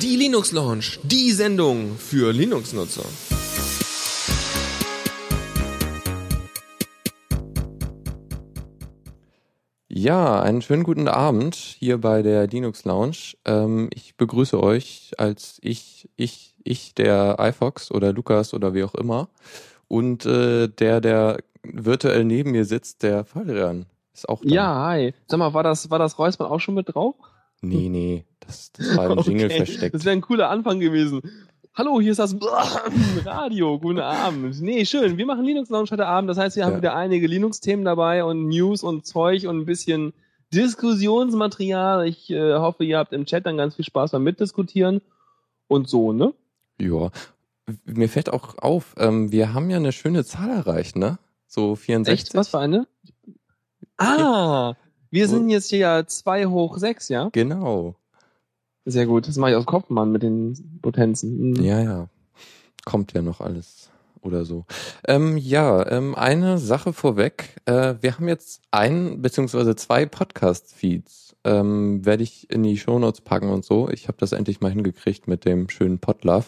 Die Linux Launch, die Sendung für Linux-Nutzer. Ja, einen schönen guten Abend hier bei der Linux Lounge. Ähm, ich begrüße euch als ich, ich, ich, der iFox oder Lukas oder wie auch immer. Und äh, der, der virtuell neben mir sitzt, der Fallrian, ist auch da. Ja, hi. Sag mal, war das, war das Reusmann auch schon mit drauf? Nee, nee, das, das war im Jingle Okay, versteckt. Das wäre ein cooler Anfang gewesen. Hallo, hier ist das Radio. Guten Abend. Nee, schön. Wir machen Linux Lounge heute Abend. Das heißt, wir haben Ja. wieder einige Linux-Themen dabei und News und Zeug und ein bisschen Diskussionsmaterial. Ich äh, hoffe, ihr habt im Chat dann ganz viel Spaß beim Mitdiskutieren und so, ne? Ja. Mir fällt auch auf, ähm, wir haben ja eine schöne Zahl erreicht, ne? So 64. Echt? Was für eine? Ah, wir sind jetzt hier ja 2 hoch 6, ja? Genau. Sehr gut. Das mache ich aus Kopf, Mann, mit den Potenzen. Mhm. Ja, ja. Kommt ja noch alles oder so. Ähm, ja, ähm, eine Sache vorweg. Äh, wir haben jetzt ein beziehungsweise zwei Podcast-Feeds. Ähm, Werde ich in die Shownotes packen und so. Ich habe das endlich mal hingekriegt mit dem schönen Podlove.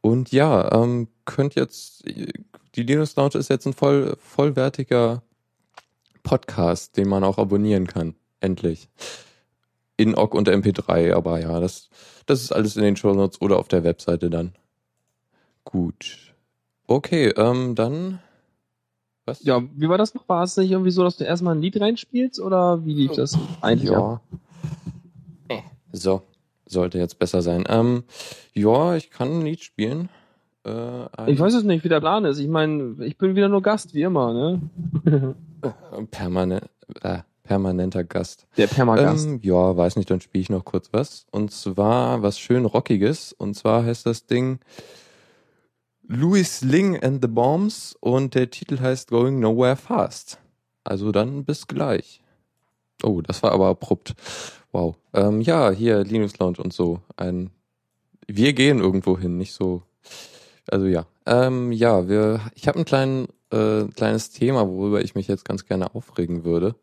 Und ja, ähm, könnt jetzt, die Linux Lounge ist jetzt ein voll, vollwertiger Podcast, den man auch abonnieren kann. Endlich. In OGG und MP3, aber ja, das, das ist alles in den Show Notes oder auf der Webseite dann. Gut. Okay, ähm, dann. Was? Ja, wie war das noch? War es nicht irgendwie so, dass du erstmal ein Lied reinspielst oder wie lief das eigentlich ab? ja. So, sollte jetzt besser sein. Ähm, ja, ich kann ein Lied spielen. Äh, Ich weiß es nicht, wie der Plan ist. Ich meine, ich bin wieder nur Gast, wie immer, ne? permanent, äh, permanenter Gast. Der Permagast. Ähm, ja, weiß nicht, dann spiele ich noch kurz was. Und zwar was schön Rockiges. Und zwar heißt das Ding Louis Ling and the Bombs und der Titel heißt Going Nowhere Fast. Also dann bis gleich. Oh, das war aber abrupt. Wow. Ähm, ja, hier Linux Lounge und so. Ein wir gehen irgendwo hin, nicht so. Also ja. Ähm, ja, wir ich habe ein klein, äh, kleines Thema, worüber ich mich jetzt ganz gerne aufregen würde.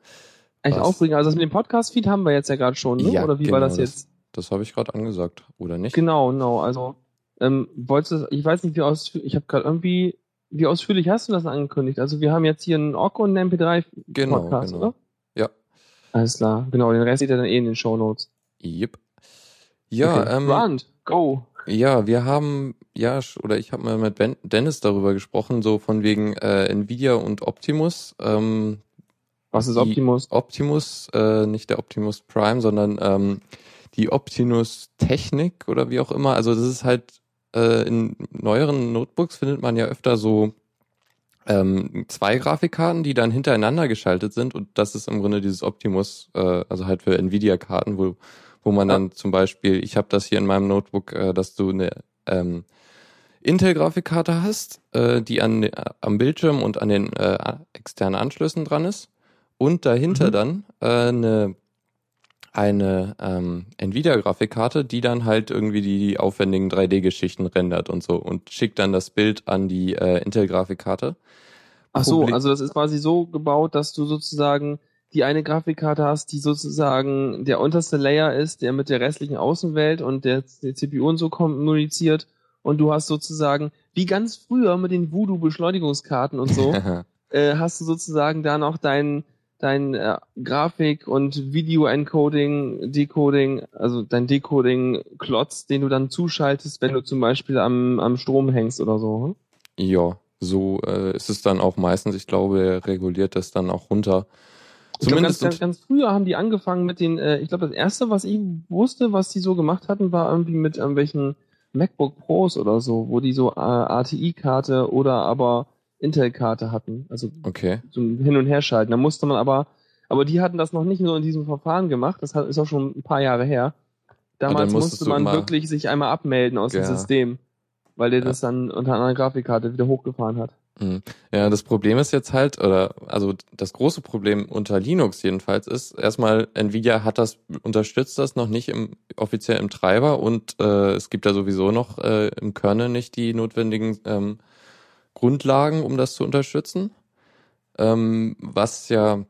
Echt was? aufregend. Also das mit dem Podcast-Feed haben wir jetzt ja gerade schon, ne? Ja, Oder wie war genau, das jetzt? Das habe ich gerade angesagt, oder nicht? Genau, genau. Also, ähm, wolltest du, ich weiß nicht, wie ausführlich, ich habe gerade irgendwie, wie ausführlich hast du das angekündigt? Also wir haben jetzt hier einen OGG und einen MP3-Podcast, Genau, genau. oder? Ja. Alles klar, genau, den Rest seht ihr dann eh in den Shownotes. Yep. Ja, okay. ähm, Rand, go. Ja, wir haben, ja, oder ich habe mal mit ben, Dennis darüber gesprochen, so von wegen äh, Nvidia und Optimus. Ähm, Was ist Optimus? Optimus, äh, nicht der Optimus Prime, sondern ähm, die Optimus Technik oder wie auch immer. Also das ist halt äh, in neueren Notebooks findet man ja öfter so ähm, zwei Grafikkarten, die dann hintereinander geschaltet sind und das ist im Grunde dieses Optimus, äh, also halt für Nvidia-Karten, wo wo man dann zum Beispiel, ich habe das hier in meinem Notebook, äh, dass du eine ähm, Intel-Grafikkarte hast, äh, die an, äh, am Bildschirm und an den äh, externen Anschlüssen dran ist und dahinter Mhm. dann äh, eine eine ähm, Nvidia-Grafikkarte, die dann halt irgendwie die, die aufwendigen 3D-Geschichten rendert und so und schickt dann das Bild an die äh, Intel-Grafikkarte. Ach so, also das ist quasi so gebaut, dass du sozusagen die eine Grafikkarte hast, die sozusagen der unterste Layer ist, der mit der restlichen Außenwelt und der, der CPU und so kommuniziert. Und du hast sozusagen, wie ganz früher mit den Voodoo-Beschleunigungskarten und so, äh, hast du sozusagen da noch dein, dein äh, Grafik- und Video-Encoding, Decoding, also dein Decoding-Klotz, den du dann zuschaltest, wenn du zum Beispiel am, am Strom hängst oder so. hm? ja, so äh, ist es dann auch meistens. Ich glaube, er reguliert das dann auch runter. Ich glaub, ganz, Zumindest ganz, ganz früher haben die angefangen mit den, äh, ich glaube, das erste, was ich wusste, was die so gemacht hatten, war irgendwie mit irgendwelchen MacBook Pros oder so, wo die so äh, ATI-Karte oder aber Intel-Karte hatten. Also okay. so Hin- und Herschalten. Da musste man aber, aber die hatten das noch nicht nur in diesem Verfahren gemacht, das hat, ist auch schon ein paar Jahre her. Damals musste man wirklich sich einmal abmelden aus Ja. dem System, weil der Ja. das dann unter einer Grafikkarte wieder hochgefahren hat. Mhm. Ja, das Problem ist jetzt halt, oder also das große Problem unter Linux jedenfalls ist, erstmal Nvidia hat das, unterstützt das noch nicht im offiziell im Treiber und äh, es gibt da sowieso noch äh, im Kernel nicht die notwendigen ähm, Grundlagen, um das zu unterstützen. Ähm, was ja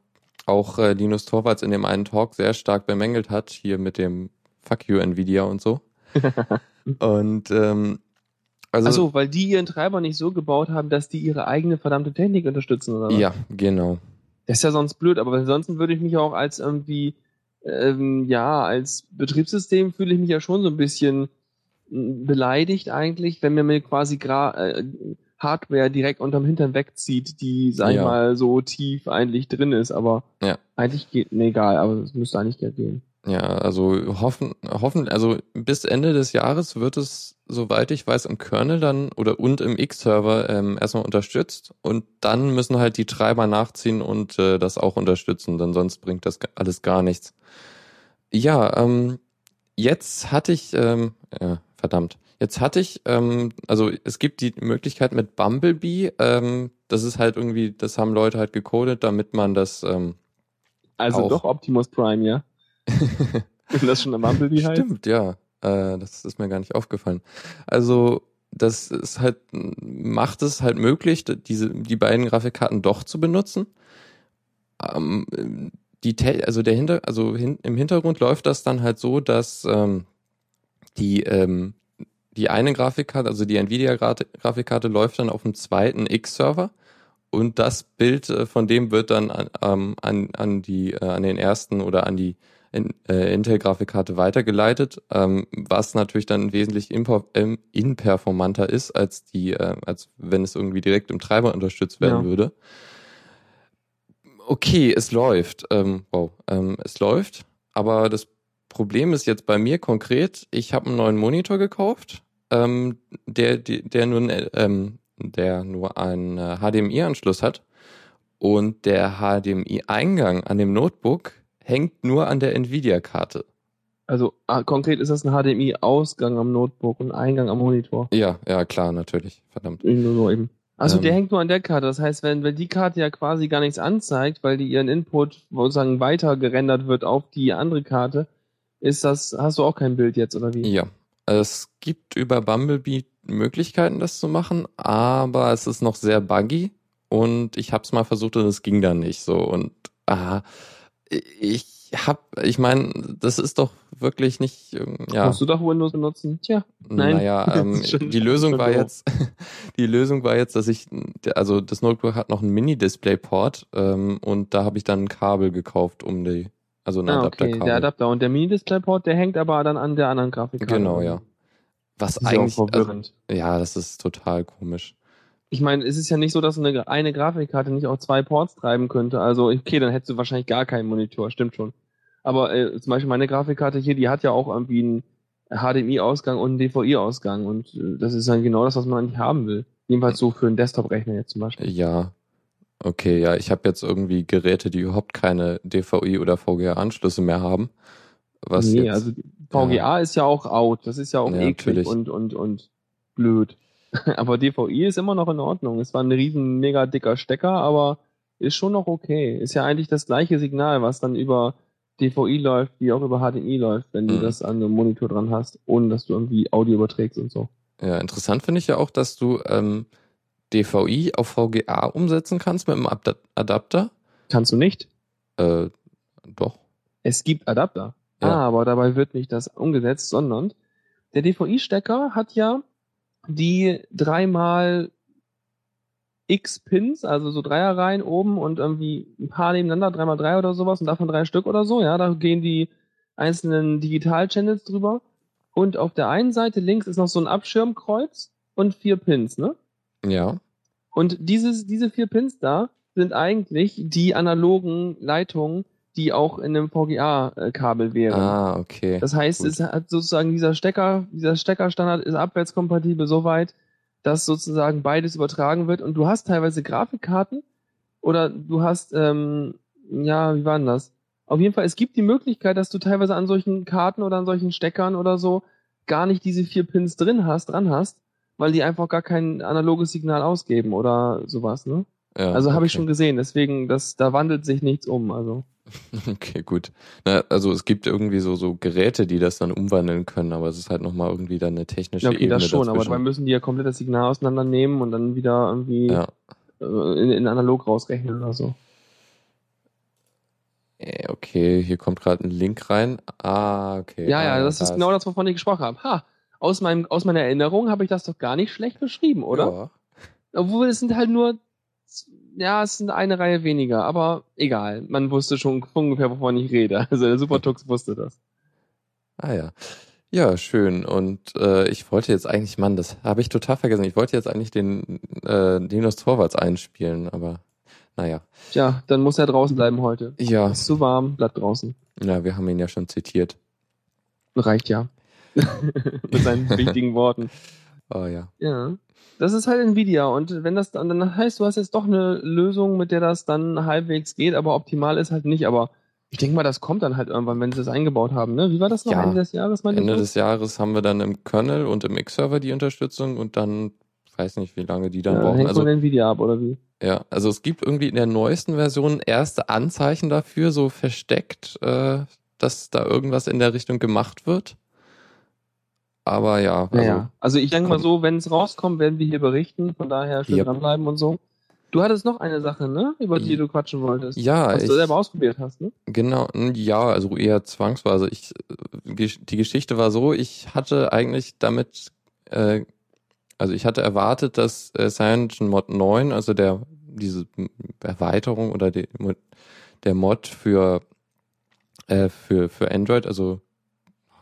auch äh, Linus Torvalds in dem einen Talk sehr stark bemängelt hat, hier mit dem Fuck you Nvidia und so. und ähm, also Achso, weil die ihren Treiber nicht so gebaut haben, dass die ihre eigene verdammte Technik unterstützen, oder was? ja, genau. Das ist ja sonst blöd, aber ansonsten würde ich mich auch als irgendwie, ähm, ja, als Betriebssystem fühle ich mich ja schon so ein bisschen mm, beleidigt eigentlich, wenn mir mir quasi äh, Hardware direkt unterm Hintern wegzieht, die, sag ich Ja. mal, so tief eigentlich drin ist, aber Ja. eigentlich geht, nee, egal, aber es müsste eigentlich ja gehen. Ja, also hoffen, hoffen, also bis Ende des Jahres wird es, soweit ich weiß, im Kernel dann oder und im X-Server ähm, erstmal unterstützt und dann müssen halt die Treiber nachziehen und äh, das auch unterstützen, denn sonst bringt das alles gar nichts. Ja, ähm, jetzt hatte ich, ähm, ja, verdammt, jetzt hatte ich, ähm, also es gibt die Möglichkeit mit Bumblebee, ähm, das ist halt irgendwie, das haben Leute halt gecodet, damit man das ähm, Also Auch. doch Optimus Prime, ja? Wenn das schon ein Bumblebee heißt. Stimmt, ja. Äh, das ist mir gar nicht aufgefallen. Also, das ist halt, macht es halt möglich, diese, die beiden Grafikkarten doch zu benutzen. Ähm, die, also der Hinter, also hin, im Hintergrund läuft das dann halt so, dass ähm, die, ähm, die eine Grafikkarte, also die Nvidia-Grafikkarte läuft dann auf dem zweiten X-Server und das Bild äh, von dem wird dann an, ähm, an, an die, äh, an den ersten oder an die in, äh, Intel-Grafikkarte weitergeleitet, ähm, was natürlich dann wesentlich impo- ähm, inperformanter ist, als die, äh, als wenn es irgendwie direkt im Treiber unterstützt werden Ja. würde. Okay, es läuft. Ähm, wow, ähm, es läuft, aber das Problem ist jetzt bei mir konkret, ich habe einen neuen Monitor gekauft, ähm, der, der, der nur, ein, ähm, der nur einen äh, HDMI-Anschluss hat und der HDMI-Eingang an dem Notebook hängt nur an der Nvidia-Karte. Also ah, konkret ist das ein HDMI-Ausgang am Notebook und Eingang am Monitor. Ja, ja, klar, natürlich. Verdammt. Nur so eben. Also Ähm. der hängt nur an der Karte. Das heißt, wenn, wenn die Karte ja quasi gar nichts anzeigt, weil die ihren Input sozusagen weiter gerendert wird auf die andere Karte, ist das, hast du auch kein Bild jetzt, oder wie? Ja. Es gibt über Bumblebee Möglichkeiten, das zu machen, aber es ist noch sehr buggy und ich habe es mal versucht und es ging dann nicht so. Und ah, ich hab, ich meine, das ist doch wirklich nicht, ähm, ja. Musst du doch Windows benutzen? Tja, nein. Naja, ähm, die Lösung war jetzt, die Lösung war jetzt, dass ich, also das Notebook hat noch einen Mini-Display-Port ähm, und da habe ich dann ein Kabel gekauft, um die, also ein ah, okay, Adapterkabel. der Adapter. Und der Mini-Display-Port, der hängt aber dann an der anderen Grafikkarte. Genau, ja. Was eigentlich, also, ja, das ist total komisch. Ich meine, es ist ja nicht so, dass eine, eine Grafikkarte nicht auch zwei Ports treiben könnte. Also, okay, dann hättest du wahrscheinlich gar keinen Monitor, stimmt schon. Aber äh, zum Beispiel meine Grafikkarte hier, die hat ja auch irgendwie einen HDMI-Ausgang und einen DVI-Ausgang. Und äh, das ist dann genau das, was man eigentlich haben will. Jedenfalls so für einen Desktop-Rechner jetzt zum Beispiel. Ja. Okay, ja, ich habe jetzt irgendwie Geräte, die überhaupt keine DVI oder VGA-Anschlüsse mehr haben. Was nee, jetzt, also VGA ist ja auch out. Das ist ja auch Ja, eklig natürlich. und, und, und blöd. aber DVI ist immer noch in Ordnung. Es war ein riesen, mega dicker Stecker, aber ist schon noch okay. Ist ja eigentlich das gleiche Signal, was dann über DVI läuft, wie auch über HDMI läuft, wenn du Mhm. das an einem Monitor dran hast, ohne dass du irgendwie Audio überträgst und so. ja, interessant finde ich ja auch, dass du ähm, DVI auf VGA umsetzen kannst mit einem Abda- Adapter. Kannst du nicht? Äh, doch. Es gibt Adapter. Ja. Aber dabei wird nicht das umgesetzt, sondern der DVI-Stecker hat ja die dreimal X Pins, also so Dreierreihen oben und irgendwie ein paar nebeneinander, dreimal drei oder sowas und davon drei Stück oder so, ja, da gehen die einzelnen Digital-Channels drüber. Und auf der einen Seite links ist noch so ein Abschirmkreuz und vier Pins, ne? Ja. Und dieses, diese vier Pins da sind eigentlich die analogen Leitungen, die auch in einem VGA-Kabel wären. Ah, okay. Das heißt, gut. es hat sozusagen dieser Stecker, dieser Steckerstandard ist abwärtskompatibel soweit, dass sozusagen beides übertragen wird. Und du hast teilweise Grafikkarten oder du hast, ähm, ja, wie war denn das? Auf jeden Fall, es gibt die Möglichkeit, dass du teilweise an solchen Karten oder an solchen Steckern oder so gar nicht diese vier Pins drin hast, dran hast, weil die einfach gar kein analoges Signal ausgeben oder sowas, ne? ja, Also habe ich okay. schon gesehen, deswegen, das, da wandelt sich nichts um. Also Okay, gut. Na, also es gibt irgendwie so, so Geräte, die das dann umwandeln können, aber es ist halt nochmal irgendwie dann eine technische ja, okay, Ebene das schon, aber dazwischen. dabei müssen die ja komplett das Signal auseinandernehmen und dann wieder irgendwie ja. äh, in, in analog rausrechnen oder so. Äh, Okay, hier kommt gerade ein Link rein. Ah, okay. Ja, ah, ja, das ist genau das, wovon ich gesprochen habe. Ha, aus, meinem, aus meiner Erinnerung habe ich das doch gar nicht schlecht beschrieben, oder? Ja. Obwohl es sind halt nur, ja, es sind eine Reihe weniger, aber egal. Man wusste schon ungefähr, wovon ich rede. Also der Supertux wusste das. Ah ja. Ja, schön. Und äh, ich wollte jetzt eigentlich, Mann, das habe ich total vergessen. Ich wollte jetzt eigentlich den äh, Linus Torvalds einspielen, aber naja. Tja, dann muss er draußen bleiben heute. Ja, Ist zu warm, bleibt draußen. ja, wir haben ihn ja schon zitiert. Reicht ja. Mit seinen wichtigen Worten. Oh ja. Ja. Das ist halt Nvidia und wenn das dann, dann heißt, du hast jetzt doch eine Lösung, mit der das dann halbwegs geht, aber optimal ist halt nicht, aber ich denke mal, das kommt dann halt irgendwann, wenn sie das eingebaut haben, ne? Wie war das noch Ja. Ende des Jahres, Ende du? des Jahres haben wir dann im Kernel und im X-Server die Unterstützung und dann weiß nicht, wie lange die dann ja, brauchen. hängt Also von Nvidia ab, oder wie? ja, also es gibt irgendwie in der neuesten Version erste Anzeichen dafür, so versteckt, äh, dass da irgendwas in der Richtung gemacht wird. Aber ja, also Naja. Also ich denke mal so, wenn es rauskommt, werden wir hier berichten, von daher schön Yep. dranbleiben und so. Du hattest noch eine Sache, ne? Über die Ja. du quatschen wolltest. ja, Was ich, du selber ausprobiert hast, ne? Genau, ja, also eher zwangsweise. Ich, äh, die Geschichte war so, ich hatte eigentlich damit, äh, also ich hatte erwartet, dass äh, CyanogenMod 9, also der diese Erweiterung oder die, der Mod für äh, für für Android, also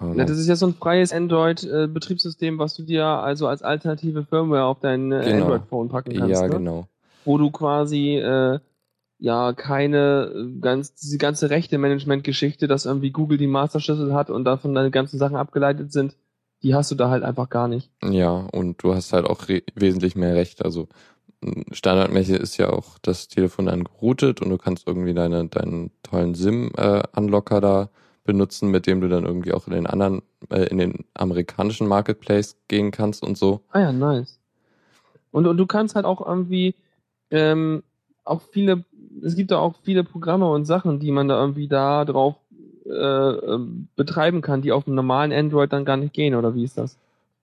äh, Ja, das ist ja so ein freies Android-Betriebssystem, was du dir also als alternative Firmware auf dein äh, Genau. Android-Phone packen kannst. ja ne? genau. Wo du quasi äh, ja keine äh, ganz diese ganze Rechte-Management-Geschichte, dass irgendwie Google die Masterschlüssel hat und davon deine ganzen Sachen abgeleitet sind, die hast du da halt einfach gar nicht. Ja, und du hast halt auch wesentlich mehr Recht. Also standardmäßig ist ja auch das Telefon dann geroutet und du kannst irgendwie deine, deinen tollen SIM-Unlocker da benutzen, mit dem du dann irgendwie auch in den anderen, äh, in den amerikanischen Marketplace gehen kannst und so. Ah ja, nice. Und, und du kannst halt auch irgendwie ähm, auch viele, es gibt da auch viele Programme und Sachen, die man da irgendwie da drauf äh, ähm, betreiben kann, die auf dem normalen Android dann gar nicht gehen, oder wie ist das?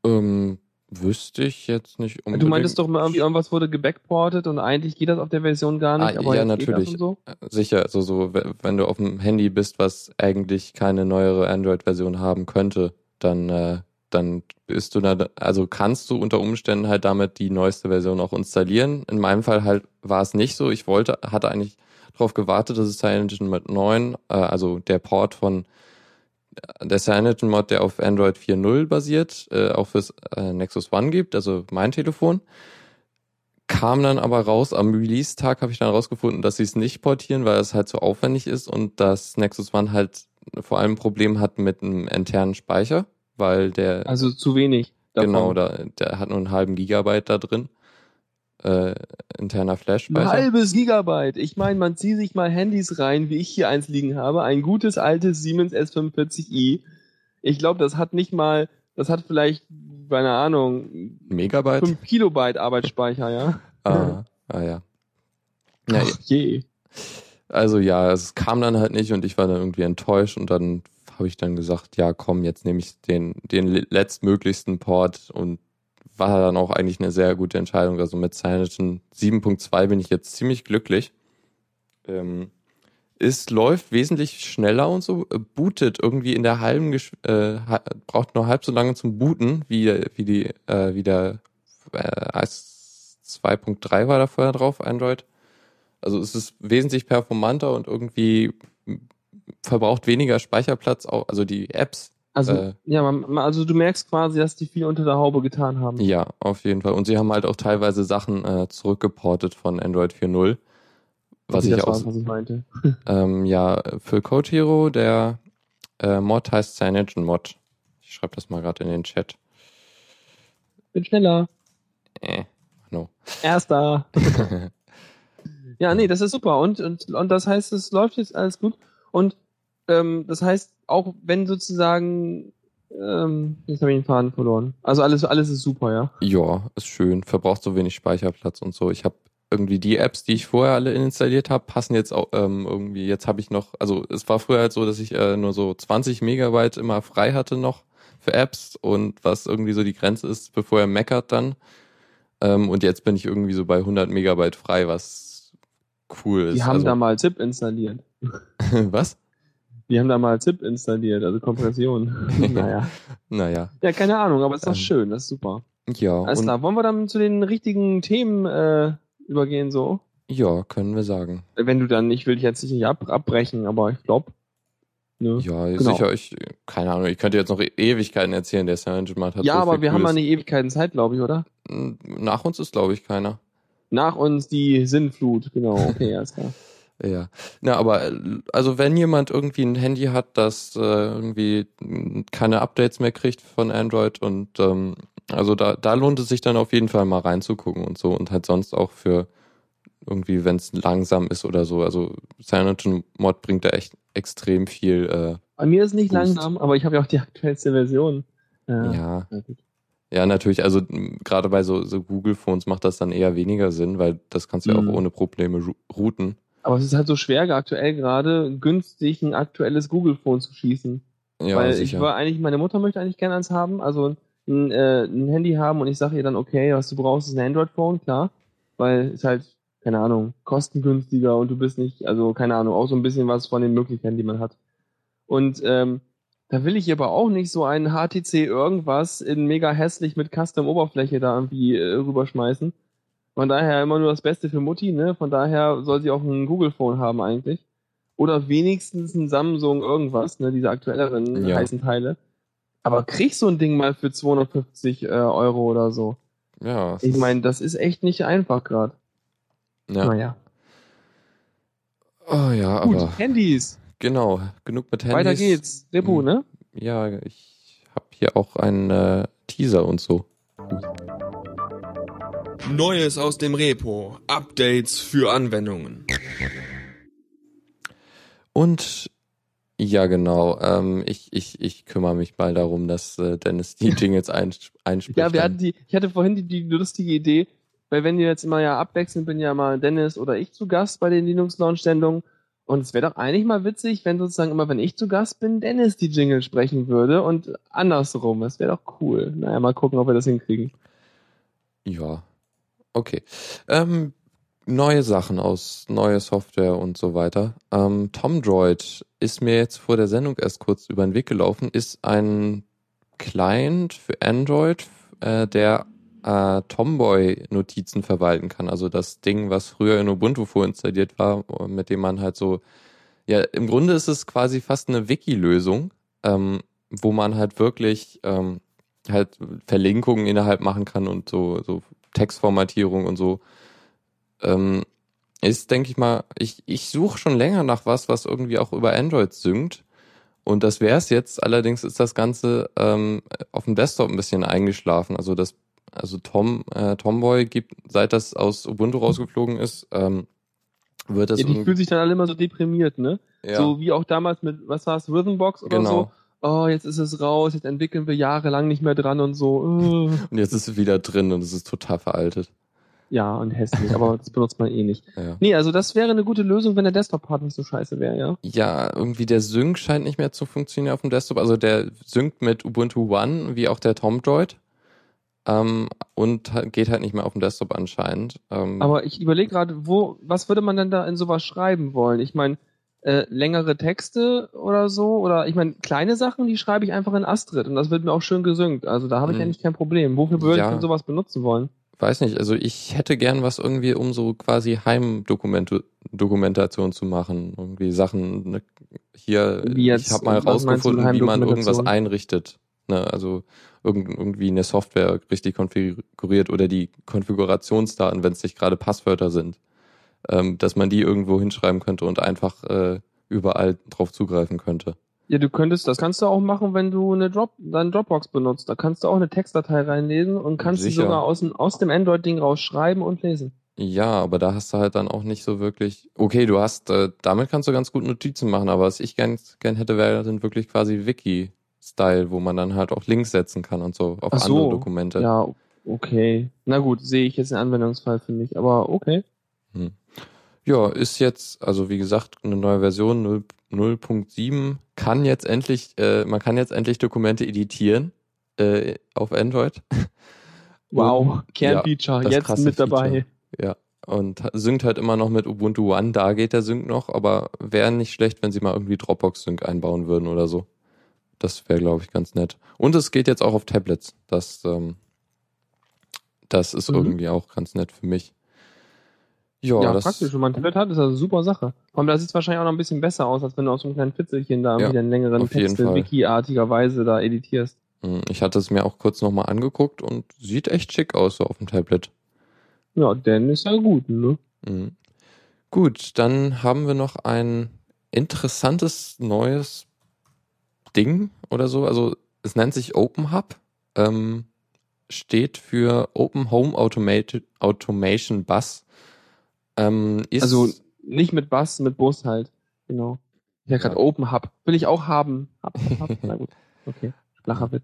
Ähm, wüsste ich jetzt nicht unbedingt. Du meintest doch mal irgendwie, irgendwas wurde gebackportet und eigentlich geht das auf der Version gar nicht, Ah, aber ja, natürlich. so. Sicher, also so, we- wenn du auf dem Handy bist, was eigentlich keine neuere Android-Version haben könnte, dann, äh, dann bist du da, also kannst du unter Umständen halt damit die neueste Version auch installieren. In meinem Fall halt war es nicht so. Ich wollte, hatte eigentlich darauf gewartet, dass es CyanogenMod 9, äh, also der Port von äh, der CyanogenMod, der auf Android 4.0 basiert, äh, auch fürs äh, Nexus One gibt, also mein Telefon kam dann aber raus, am Release-Tag habe ich dann rausgefunden, dass sie es nicht portieren, weil es halt so aufwendig ist und dass Nexus One halt vor allem ein Problem hat mit einem internen Speicher, weil der, Also zu wenig. Davon. genau, da, der hat nur einen halben Gigabyte da drin, äh, interner Ein Flash-Speicher. halbes Gigabyte. Ich meine, man zieht sich mal Handys rein, wie ich hier eins liegen habe. Ein gutes altes Siemens S45i. Ich glaube, das hat nicht mal, das hat vielleicht, keine Ahnung, Megabyte? 5 Kilobyte Arbeitsspeicher, ja? Ah, ah ja. Ja, Ach je. Also ja, es kam dann halt nicht und ich war dann irgendwie enttäuscht und dann habe ich dann gesagt, ja komm, jetzt nehme ich den, den le- letztmöglichsten Port und war dann auch eigentlich eine sehr gute Entscheidung. Also mit Cyanogen 7.2 bin ich jetzt ziemlich glücklich. Ähm, es läuft wesentlich schneller und so, äh, bootet irgendwie in der halben, Gesch äh, braucht nur halb so lange zum Booten, wie, wie die, äh, wie der äh, iOS 2.3 war da vorher drauf, Android. Also es ist wesentlich performanter und irgendwie verbraucht weniger Speicherplatz, auch, also die Apps. Also, Äh. ja, man, also du merkst quasi, dass die viel unter der Haube getan haben. Ja, auf jeden Fall. Und sie haben halt auch teilweise Sachen äh, zurückgeportet von Android 4.0. Was Wie ich das auch, was ich meinte. ähm, ja, für Code Hero, der äh, Mod heißt Cyanogen Mod. Ich schreibe das mal gerade in den Chat. Bin schneller. Äh, no. Erster. Ja, nee, das ist super. Und, und, und das heißt, es läuft jetzt alles gut. Und ähm, das heißt, auch wenn sozusagen, ähm, jetzt habe ich den Faden verloren. Also alles, alles ist super, ja. Ja, ist schön, verbraucht so wenig Speicherplatz und so. Ich habe irgendwie die Apps, die ich vorher alle installiert habe, passen jetzt auch ähm, irgendwie, jetzt habe ich noch, also es war früher halt so, dass ich äh, nur so 20 Megabyte immer frei hatte noch für Apps und was irgendwie so die Grenze ist, bevor er meckert dann. Ähm, und jetzt bin ich irgendwie so bei 100 Megabyte frei, was cool ist. Die haben also, da mal ZIP installiert. was? Die haben da mal ZIP installiert, also Kompression. naja. Naja, Ja, keine Ahnung, aber ist doch Ähm, schön, das ist super. ja. Alles klar, wollen wir dann zu den richtigen Themen äh, übergehen so? Ja, können wir sagen. Wenn du dann, ich will dich jetzt nicht ab, abbrechen, aber ich glaube. Ne? Ja, Genau. sicher, ich, keine Ahnung, ich könnte jetzt noch e- Ewigkeiten erzählen, der Silent Management hat ja, so aber wir haben ja Cooles. nicht Ewigkeiten Zeit, glaube ich, oder? Nach uns ist, glaube ich, keiner. Nach uns die Sinnflut, genau, okay, alles klar. Ja. Na, aber äh, also wenn jemand irgendwie ein Handy hat, das äh, irgendwie keine Updates mehr kriegt von Android und ähm, also da, da lohnt es sich dann auf jeden Fall mal reinzugucken und so und halt sonst auch für irgendwie, wenn es langsam ist oder so. Also Cyanogen Mod bringt da echt extrem viel. Äh, Bei mir ist nicht Boost. langsam, aber ich habe ja auch die aktuellste Version. Ja. ja. gut. Ja, natürlich. Also gerade bei so, so Google-Phones macht das dann eher weniger Sinn, weil das kannst du ja Mhm. auch ohne Probleme routen. Aber es ist halt so schwer aktuell gerade, günstig ein aktuelles Google-Phone zu schießen. Ja, Weil sicher. ich war eigentlich, meine Mutter möchte eigentlich gerne eins haben, also ein, äh, ein Handy haben und ich sage ihr dann, okay, was du brauchst, ist ein Android-Phone, klar. Weil es halt, keine Ahnung, kostengünstiger und du bist nicht, also keine Ahnung, auch so ein bisschen was von den Möglichkeiten, die man hat. Und ähm, da will ich aber auch nicht so einen HTC irgendwas in mega hässlich mit Custom-Oberfläche da irgendwie äh, rüberschmeißen. Von daher immer nur das Beste für Mutti, ne? Von daher soll sie auch ein Google-Phone haben eigentlich. Oder wenigstens ein Samsung irgendwas, ne? Diese aktuelleren Ja. heißen Teile. Aber krieg so ein Ding mal für 250 äh, Euro oder so. ja, Ich meine, das ist echt nicht einfach gerade. ja. Naja. Oh ja, Gut, aber Handys. genau, genug mit Handys. Weiter geht's. Repo, Mhm. ne? Ja, ich habe hier auch einen äh, Teaser und so. Neues aus dem Repo. Updates für Anwendungen. Und ja, genau, ähm, ich, ich, ich kümmere mich mal darum, dass äh, Dennis die Jingles einsp einspricht. Ja, wir hatten die, ich hatte vorhin die, die lustige Idee, weil wenn wir jetzt immer ja abwechseln, bin ja mal Dennis oder ich zu Gast bei den Linux Launch Sendungen. Und es wäre doch eigentlich mal witzig, wenn sozusagen immer, wenn ich zu Gast bin, Dennis die Jingle sprechen würde und andersrum. Das wäre doch cool. Naja, mal gucken, ob wir das hinkriegen. Ja, okay. Ähm, neue Sachen aus neue Software und so weiter. Ähm, Tomdroid ist mir jetzt vor der Sendung erst kurz über den Weg gelaufen, ist ein Client für Android, äh, der äh, Tomboy-Notizen verwalten kann. Also das Ding, was früher in Ubuntu vorinstalliert war, mit dem man halt so, ja, im Grunde ist es quasi fast eine Wiki-Lösung, ähm, wo man halt wirklich ähm, halt Verlinkungen innerhalb machen kann und so, so Textformatierung und so. Ähm, ist, denke ich mal, ich, ich suche schon länger nach was, was irgendwie auch über Android synkt. Und das wäre es jetzt. Allerdings ist das Ganze ähm, auf dem Desktop ein bisschen eingeschlafen. Also das, also Tom, äh, Tomboy gibt, seit das aus Ubuntu rausgeflogen ist, ähm, wird das Ja, die fühlen sich dann alle immer so deprimiert, ne? ja, So wie auch damals mit, was war es, Rhythmbox oder genau. so. Oh, jetzt ist es raus, jetzt entwickeln wir jahrelang nicht mehr dran und so. Uh. Und jetzt ist es wieder drin und es ist total veraltet. Ja, und hässlich, aber das benutzt man eh nicht. Ja. Nee, also das wäre eine gute Lösung, wenn der Desktop-Part nicht so scheiße wäre, ja. Ja, irgendwie der Sync scheint nicht mehr zu funktionieren auf dem Desktop. Also der synkt mit Ubuntu One, wie auch der Tomdroid. Ähm, und geht halt nicht mehr auf dem Desktop anscheinend. Ähm, Aber ich überlege gerade, wo, was würde man denn da in sowas schreiben wollen? Ich meine, äh, längere Texte oder so, oder ich meine, kleine Sachen, die schreibe ich einfach in Astrid und das wird mir auch schön gesynkt. Also da habe ich Hm. eigentlich kein Problem. Wofür würde Ja. ich denn sowas benutzen wollen? weiß nicht, also ich hätte gern was irgendwie, um so quasi Heimdokumentation zu machen. Irgendwie Sachen, ne, hier, jetzt, ich habe mal rausgefunden, wie man irgendwas einrichtet. Ne, also irgend, irgendwie eine Software richtig konfiguriert oder die Konfigurationsdaten, wenn es nicht gerade Passwörter sind, ähm, dass man die irgendwo hinschreiben könnte und einfach äh, überall drauf zugreifen könnte. Ja, du könntest, das kannst du auch machen, wenn du eine Drop, deine Dropbox benutzt. Da kannst du auch eine Textdatei reinlesen und kannst sie sogar aus, dem- aus dem Android-Ding raus schreiben und lesen. Ja, aber da hast du halt dann auch nicht so wirklich. Okay, du hast, äh, damit kannst du ganz gut Notizen machen, aber was ich gern, gern hätte, wäre dann wirklich quasi Wiki-Style, wo man dann halt auch Links setzen kann und so auf so, andere Dokumente. Ja, okay. Na gut, sehe ich jetzt den Anwendungsfall für mich, aber okay. Ja, ist jetzt, also wie gesagt, eine neue Version 0 0.7 kann jetzt endlich, äh, man kann jetzt endlich Dokumente editieren äh, auf Android. Wow, ja, Kernfeature, das jetzt mit dabei. Feature. Ja, und synkt halt immer noch mit Ubuntu One. Da geht der Sync noch, aber wäre nicht schlecht, wenn sie mal irgendwie Dropbox Sync einbauen würden oder so. Das wäre, glaube ich, ganz nett. Und es geht jetzt auch auf Tablets. Das, ähm, das ist Mhm. irgendwie auch ganz nett für mich. Ja, Ja, das, praktisch. Wenn man ein Tablet hat, ist das eine super Sache. Allem, da sieht es wahrscheinlich auch noch ein bisschen besser aus, als wenn du aus so einem kleinen Fitzelchen da Ja, irgendwie einen längeren Text. Wiki-artiger da editierst. Hm, Ich hatte es mir auch kurz nochmal angeguckt und sieht echt schick aus so auf dem Tablet. Ja, dann ist ja gut, ne? Mhm. Gut, dann haben wir noch ein interessantes neues Ding oder so. Also es nennt sich Open Hub. Ähm, steht für Open Home Automated, Automation Bus. Ähm, Also nicht mit Bass, mit Bus halt. Genau. Ich ja gerade Ja. Open Hub. Will ich auch haben. Hub, hub. Na gut. Okay. Flacher Witz.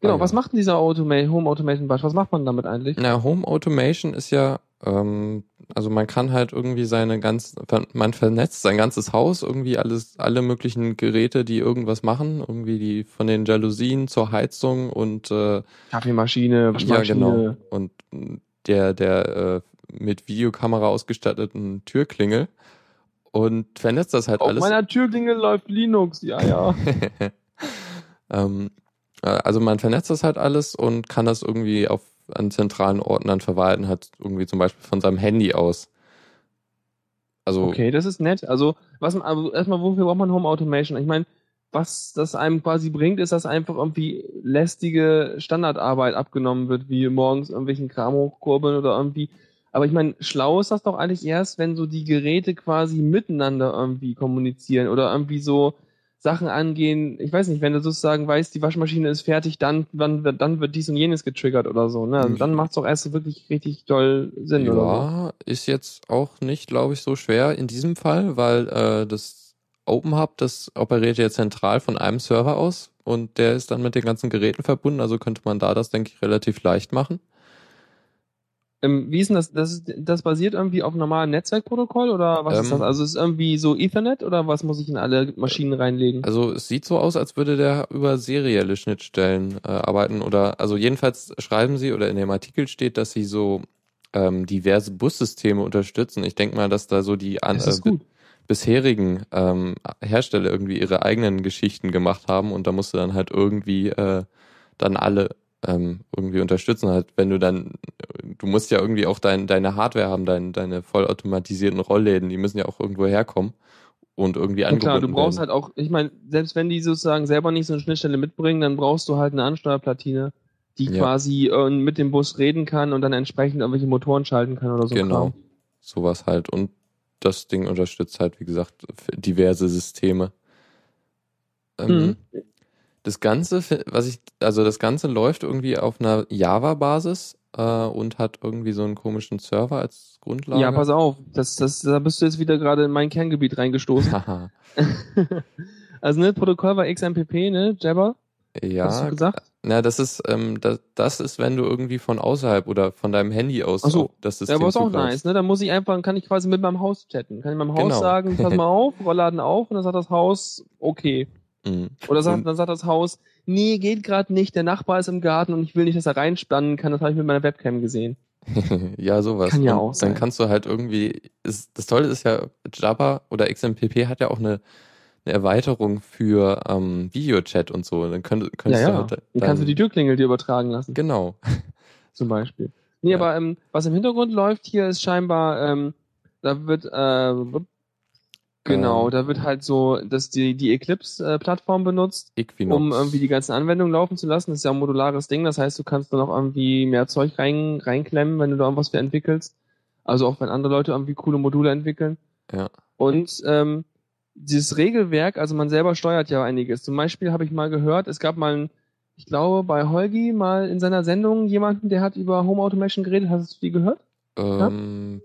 Genau, ja. was macht denn dieser Automa Home Automation Bus? Was macht man damit eigentlich? Na, Home Automation ist ja, ähm, also man kann halt irgendwie seine ganz, man vernetzt sein ganzes Haus, irgendwie alles, alle möglichen Geräte, die irgendwas machen, irgendwie die von den Jalousien zur Heizung und äh, Kaffeemaschine, ja Waschmaschine. genau und der der äh, mit Videokamera ausgestatteten Türklingel und vernetzt das halt Auf alles. meiner Türklingel läuft Linux, ja, ja. ähm, äh, also man vernetzt das halt alles und kann das irgendwie auf an zentralen Orten dann verwalten, hat irgendwie zum Beispiel von seinem Handy aus. Also Okay, das ist nett. Also, was also erstmal, wofür braucht man Home Automation? Ich meine, was das einem quasi bringt, ist, dass einfach irgendwie lästige Standardarbeit abgenommen wird, wie morgens irgendwelchen Kram hochkurbeln oder irgendwie. Aber ich meine, schlau ist das doch eigentlich erst, wenn so die Geräte quasi miteinander irgendwie kommunizieren oder irgendwie so Sachen angehen. Ich weiß nicht, wenn du sozusagen weißt, die Waschmaschine ist fertig, dann, dann, wird- dann wird dies und jenes getriggert oder so. Ne? Also Mhm. dann macht es doch erst so wirklich richtig doll Sinn oder so. Ja, ist jetzt auch nicht, glaube ich, so schwer in diesem Fall, weil äh, das Open Hub, das operiert ja zentral von einem Server aus und der ist dann mit den ganzen Geräten verbunden, also könnte man da das, denke ich, relativ leicht machen. Ähm, wie ist denn das? Das, ist, das basiert irgendwie auf einem normalen Netzwerkprotokoll oder was ist Ähm, das? Also ist es irgendwie so Ethernet oder was muss ich in alle Maschinen reinlegen? Also es sieht so aus, als würde der über serielle Schnittstellen äh, arbeiten oder also jedenfalls schreiben sie oder in dem Artikel steht, dass sie so ähm, diverse Bussysteme unterstützen. Ich denke mal, dass da so die an, ist äh, bisherigen ähm, Hersteller irgendwie ihre eigenen Geschichten gemacht haben und da musst du dann halt irgendwie äh, dann alle ähm, irgendwie unterstützen. Halt, wenn du dann, du musst ja irgendwie auch dein, deine Hardware haben, dein, deine vollautomatisierten Rollläden, die müssen ja auch irgendwo herkommen und irgendwie Und angebunden klar, du brauchst werden. halt auch, ich meine, selbst wenn die sozusagen selber nicht so eine Schnittstelle mitbringen, dann brauchst du halt eine Ansteuerplatine, die Ja. quasi äh, mit dem Bus reden kann und dann entsprechend irgendwelche Motoren schalten kann oder so. Genau. Sowas halt. Und das Ding unterstützt halt, wie gesagt, diverse Systeme. Ähm, Mhm. Das Ganze, was ich, also das Ganze läuft irgendwie auf einer Java-Basis äh, und hat irgendwie so einen komischen Server als Grundlage. Ja, pass auf, das, das, da bist du jetzt wieder gerade in mein Kerngebiet reingestoßen. Also ne, Protokoll war XMPP, ne, Jabber? ja, Hast du gesagt? na, das ist, ähm, das, das ist, wenn du irgendwie von außerhalb oder von deinem Handy aus Ach so. das Ja, System aber ist auch nice, ne? Da muss ich einfach, kann ich quasi mit meinem Haus chatten. Kann ich meinem Haus Genau. sagen, pass mal auf, Rollladen auf und dann sagt das Haus, okay. Mhm. Oder sagt, Und- dann sagt das Haus, nee, geht gerade nicht, der Nachbar ist im Garten und ich will nicht, dass er reinspannen kann, das habe ich mit meiner Webcam gesehen. ja, sowas. Kann ja Und auch sein. Dann kannst du halt irgendwie, ist, das Tolle ist ja, Java oder XMPP hat ja auch eine, eine Erweiterung für ähm, Videochat und so. Dann könnt, Ja, könntest ja. du halt dann kannst du die Türklingel dir übertragen lassen, Genau. zum Beispiel. Nee, Ja. aber ähm, was im Hintergrund läuft hier ist scheinbar, ähm, da wird, äh, genau, Ähm. da wird halt so, dass die, die Eclipse-Plattform benutzt. Equinox. um irgendwie die ganzen Anwendungen laufen zu lassen. Das ist ja ein modulares Ding, das heißt, du kannst da noch irgendwie mehr Zeug rein, reinklemmen, wenn du da irgendwas für entwickelst. Also auch wenn andere Leute irgendwie coole Module entwickeln. Ja. Und ähm, dieses Regelwerk, also man selber steuert ja einiges. Zum Beispiel habe ich mal gehört, es gab mal, ein, ich glaube, bei Holgi mal in seiner Sendung jemanden, der hat über Home Automation geredet. Hast du die gehört? ähm,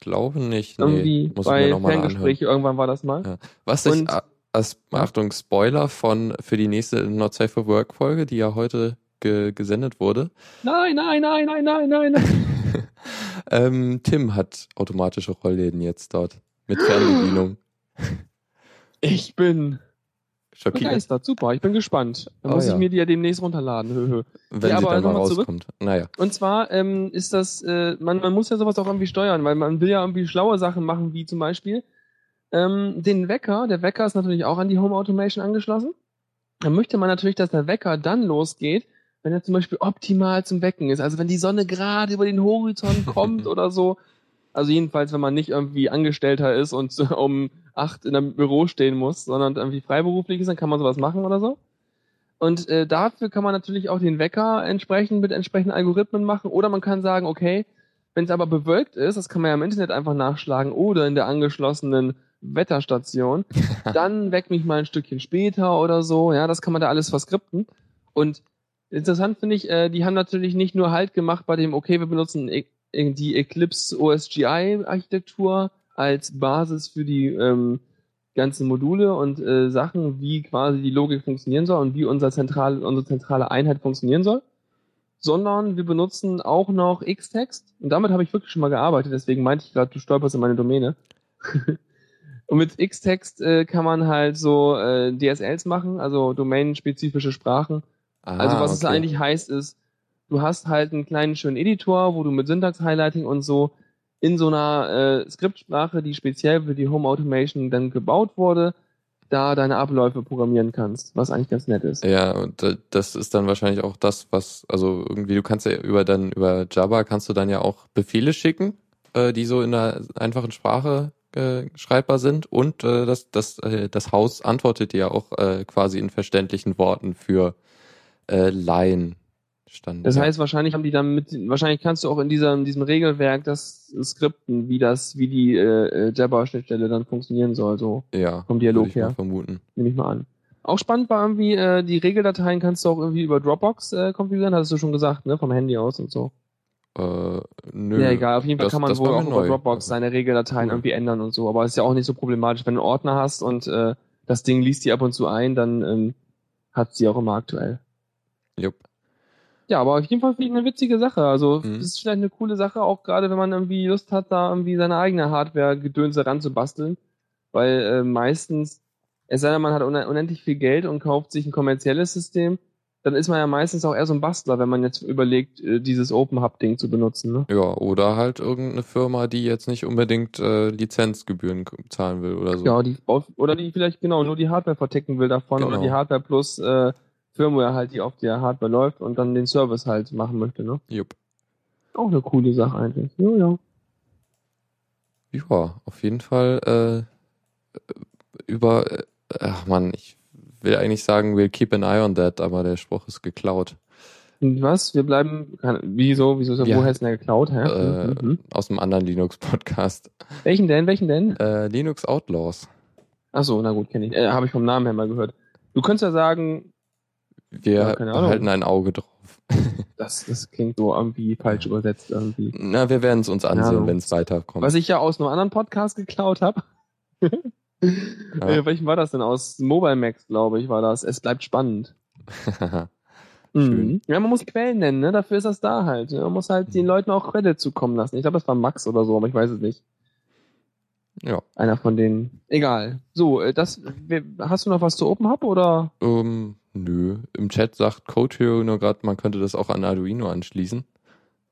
glaube nicht. Nee, Irgendwie muss ich bei mir nochmal anhören. Ferngespräche, irgendwann war das mal. Ja. Was ich, Und- a- as, Achtung, Spoiler von, für die nächste Not Safe for Work Folge, die ja heute ge, gesendet wurde. Nein, nein, nein, nein, nein, nein, nein. ähm, Tim hat automatische Rollläden jetzt dort. Mit Fernbedienung. Ich bin schockiert. Begeistert, super, ich bin gespannt. Dann Oh muss ja. ich mir die ja demnächst runterladen. Hö, hö. Wenn Ja, sie aber dann mal zurück. rauskommt. Naja. Und zwar ähm, ist das, äh, man, man muss ja sowas auch irgendwie steuern, weil man will ja irgendwie schlaue Sachen machen, wie zum Beispiel ähm, den Wecker. Der Wecker ist natürlich auch an die Home Automation angeschlossen. Dann möchte man natürlich, dass der Wecker dann losgeht, wenn er zum Beispiel optimal zum Wecken ist. Also wenn die Sonne gerade über den Horizont kommt oder so. Also jedenfalls, wenn man nicht irgendwie Angestellter ist und um acht in einem Büro stehen muss, sondern irgendwie freiberuflich ist, dann kann man sowas machen oder so. Und äh, dafür kann man natürlich auch den Wecker entsprechend mit entsprechenden Algorithmen machen. Oder man kann sagen, okay, wenn es aber bewölkt ist, das kann man ja im Internet einfach nachschlagen oder in der angeschlossenen Wetterstation, dann weck mich mal ein Stückchen später oder so. Ja, das kann man da alles verskripten. Und interessant finde ich, äh, die haben natürlich nicht nur Halt gemacht bei dem, okay, wir benutzen e die Eclipse OSGI Architektur als Basis für die ähm, ganzen Module und äh, Sachen, wie quasi die Logik funktionieren soll und wie unser zentral, unsere zentrale Einheit funktionieren soll, sondern wir benutzen auch noch Xtext und damit habe ich wirklich schon mal gearbeitet, deswegen meinte ich gerade, du stolperst in meine Domäne. und mit Xtext äh, kann man halt so äh, DSLs machen, also domainspezifische Sprachen. also Ah, was es okay. eigentlich heißt ist, du hast halt einen kleinen schönen Editor, wo du mit Syntax-Highlighting und so in so einer äh, Skriptsprache, die speziell für die Home Automation dann gebaut wurde, da deine Abläufe programmieren kannst, was eigentlich ganz nett ist. Ja, und das ist dann wahrscheinlich auch das, was, also irgendwie, du kannst ja über dann, über Java kannst du dann ja auch Befehle schicken, äh, die so in einer einfachen Sprache äh, schreibbar sind und äh, das, das, äh, das Haus antwortet dir auch äh, quasi in verständlichen Worten für äh, Laien. Stand, Das ja. heißt, wahrscheinlich haben die dann mit, wahrscheinlich kannst du auch in diesem, in diesem Regelwerk das skripten, wie das, wie die äh, äh, Jabber-Schnittstelle dann funktionieren soll, so ja, vom Dialog ich mal her. vermuten. nehme ich mal an. Auch spannend war irgendwie, äh, die Regeldateien kannst du auch irgendwie über Dropbox äh, konfigurieren, hattest du schon gesagt, ne, vom Handy aus und so. Äh, nö. Ja, egal, auf jeden Fall Das- kann man wohl auch mir über neu. Dropbox Also, seine Regeldateien cool. irgendwie ändern und so, aber ist ja auch nicht so problematisch. Wenn du einen Ordner hast und äh, das Ding liest die ab und zu ein, dann ähm, hat sie auch immer aktuell. Jupp. Ja, aber auf jeden Fall finde ich eine witzige Sache. Also Mhm. das ist vielleicht eine coole Sache, auch gerade wenn man irgendwie Lust hat, da irgendwie seine eigene Hardware-Gedönse ranzubasteln. Weil äh, meistens, es sei denn, man hat une- unendlich viel Geld und kauft sich ein kommerzielles System, dann ist man ja meistens auch eher so ein Bastler, wenn man jetzt überlegt, äh, dieses Open Hub-Ding zu benutzen. Ne? Ja, oder halt irgendeine Firma, die jetzt nicht unbedingt äh, Lizenzgebühren zahlen will oder so. Ja, die oder die vielleicht genau nur die Hardware verticken will davon Genau. oder die Hardware plus äh, Firmware halt, die auf der Hardware läuft und dann den Service halt machen möchte. Ne? Jupp. Auch eine coole Sache eigentlich. Ja, ja. Ja, auf jeden Fall äh, über, äh, ach man, ich will eigentlich sagen, we'll keep an eye on that, aber der Spruch ist geklaut. Und was? Wir bleiben. Wieso? Wieso? Ja. Wo heißt denn der geklaut? Hä? Äh, Mhm, mhm. Aus einem anderen Linux-Podcast. Welchen denn? Welchen denn? Äh, Linux Outlaws. Ach so, na gut, kenne ich. Äh, Habe ich vom Namen her mal gehört. Du könntest ja sagen, Wir Ja, behalten ein Auge drauf. das, das klingt so irgendwie falsch übersetzt irgendwie. Na, wir werden es uns ansehen, wenn es weiterkommt. Was ich ja aus einem anderen Podcast geklaut habe. äh, welchen war das denn? Aus Mobile Max, glaube ich, war das. Es bleibt spannend. Schön. Mhm. Ja, man muss Quellen nennen, ne? Dafür ist das da halt. Man muss halt den Leuten auch Credit zukommen lassen. Ich glaube, das war Max oder so, aber ich weiß es nicht. ja. Einer von denen. Egal. So, äh, das, hast du noch was zu Open Hub oder? Ähm, nö. Im Chat sagt Code Hero nur gerade, man könnte das auch an Arduino anschließen.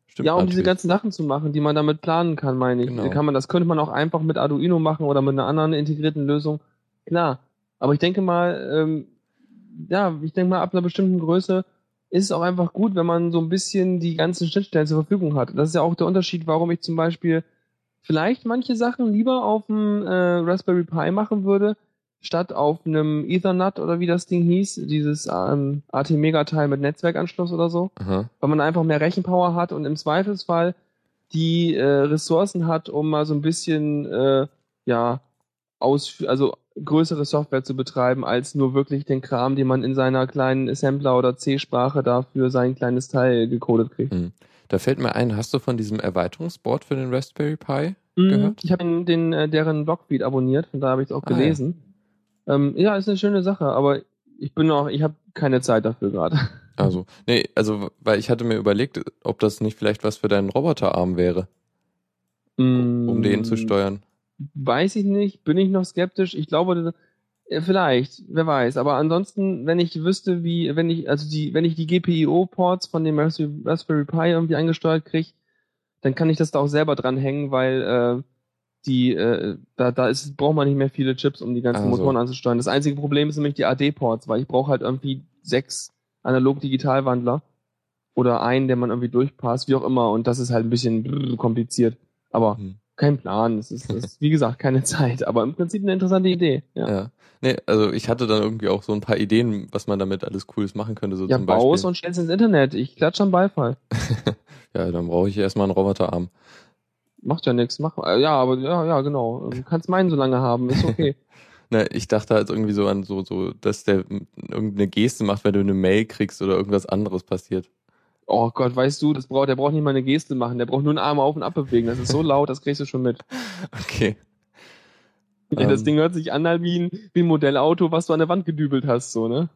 Stimmt ja, um diese natürlich. ganzen Sachen zu machen, die man damit planen kann, meine ich. Genau. Kann man, das könnte man auch einfach mit Arduino machen oder mit einer anderen integrierten Lösung. Klar. Aber ich denke mal, ähm, ja, ich denke mal, ab einer bestimmten Größe ist es auch einfach gut, wenn man so ein bisschen die ganzen Schnittstellen zur Verfügung hat. Das ist ja auch der Unterschied, warum ich zum Beispiel vielleicht manche Sachen lieber auf dem äh, Raspberry Pi machen würde, statt auf einem Ethernet oder wie das Ding hieß, dieses ähm, AT-Mega-Teil mit Netzwerkanschluss oder so Aha. weil man einfach mehr Rechenpower hat und im Zweifelsfall die äh, Ressourcen hat, um mal so ein bisschen äh, ja aus also größere Software zu betreiben als nur wirklich den Kram, den man in seiner kleinen Assembler oder C-Sprache da für sein kleines Teil gecodet kriegt. Hm. Da fällt mir ein, hast du von diesem Erweiterungsboard für den Raspberry Pi? Mhm. gehört? Ich habe den, den äh, deren Blogfeed abonniert, von da habe ich es auch Ah, ja. Ähm, ja, ist eine schöne Sache, aber ich bin noch, ich habe keine Zeit dafür gerade. Also, nee, also, weil ich hatte mir überlegt, ob das nicht vielleicht was für deinen Roboterarm wäre, um den Mm. zu steuern. Weiß ich nicht, bin ich noch skeptisch. Ich glaube, Ja, vielleicht, wer weiß. Aber ansonsten, wenn ich wüsste, wie, wenn ich, also die, wenn ich die GPIO-Ports von dem Raspberry Pi irgendwie eingesteuert kriege, dann kann ich das da auch selber dranhängen, weil äh, die, äh, da, da ist, braucht man nicht mehr viele Chips, um die ganzen Also. Motoren anzusteuern. Das einzige Problem ist nämlich die AD-Ports, weil ich brauche halt irgendwie sechs Analog-Digital-Wandler oder einen, der man irgendwie durchpasst, wie auch immer. Und das ist halt ein bisschen kompliziert. Aber Hm. kein Plan. Das ist, ist, wie gesagt, keine Zeit. Aber im Prinzip eine interessante Idee. Ja, Ja. Nee, also ich hatte dann irgendwie auch so ein paar Ideen, was man damit alles Cooles machen könnte. So ja zum baus Beispiel. und stell's ins Internet. Ich klatsch am Beifall. Ja, dann brauche ich erstmal einen Roboterarm. Macht ja nichts. Mach, äh, ja, aber ja, ja, genau. Du kannst meinen so lange haben. Ist okay. Ne, ich dachte halt irgendwie so an so, so, dass der irgendeine Geste macht, wenn du eine Mail kriegst oder irgendwas anderes passiert. Oh Gott, weißt du, das braucht, der braucht nicht mal eine Geste machen. Der braucht nur einen Arm auf und ab bewegen. Das ist so laut, das kriegst du schon mit. Okay. Ey, das Ähm. Ding hört sich an halt wie ein, wie ein Modellauto, was du an der Wand gedübelt hast, so, ne?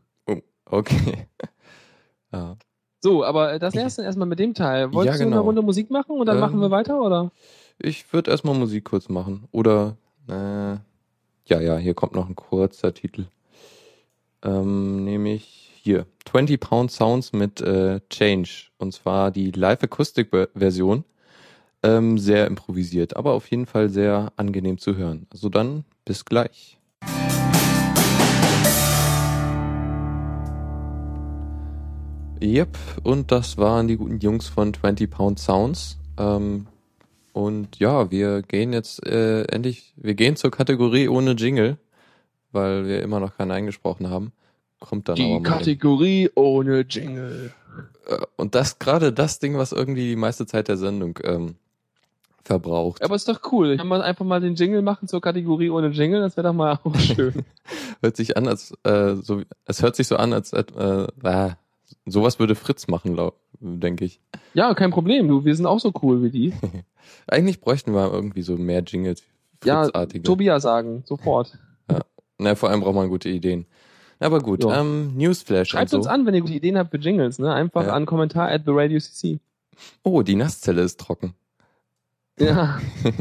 Okay. Ja. So, aber äh, das erste erstmal mit dem Teil. Wolltest Ja, du genau. eine Runde Musik machen und dann Ähm, machen wir weiter, oder? Ich würde erstmal Musik kurz machen. Oder, äh, ja, ja, hier kommt noch ein kurzer Titel. Ähm, nämlich hier. 20 Pound Sounds mit äh, Change. Und zwar die Live-Akustik-Version. Ähm, sehr improvisiert, aber auf jeden Fall sehr angenehm zu hören. Also dann, bis gleich. Yep, und das waren die guten Jungs von 20 Pound Sounds. Ähm, und ja, wir gehen jetzt äh, endlich, wir gehen zur Kategorie ohne Jingle, weil wir immer noch keinen eingesprochen haben. Kommt dann Die aber mal. Kategorie ohne Jingle. Äh, Und das gerade das Ding, was irgendwie die meiste Zeit der Sendung ähm, verbraucht. Aber ist doch cool. Kann man einfach mal den Jingle machen zur Kategorie ohne Jingle? Das wäre doch mal auch schön. Hört sich an, als äh, so, es hört sich so an, als äh, äh, sowas würde Fritz machen, denke ich. ja, kein Problem. Du, wir sind auch so cool wie die. Eigentlich bräuchten wir irgendwie so mehr Jingles, Ja. Tobias sagen, sofort. Na, vor allem braucht man gute Ideen. Aber gut, Ja. ähm, Newsflash Schreibt und uns so. an, wenn ihr gute Ideen habt für Jingles, ne? Einfach Ja. an Kommentar at the Radio CC. Oh, die Nasszelle ist trocken. Ja.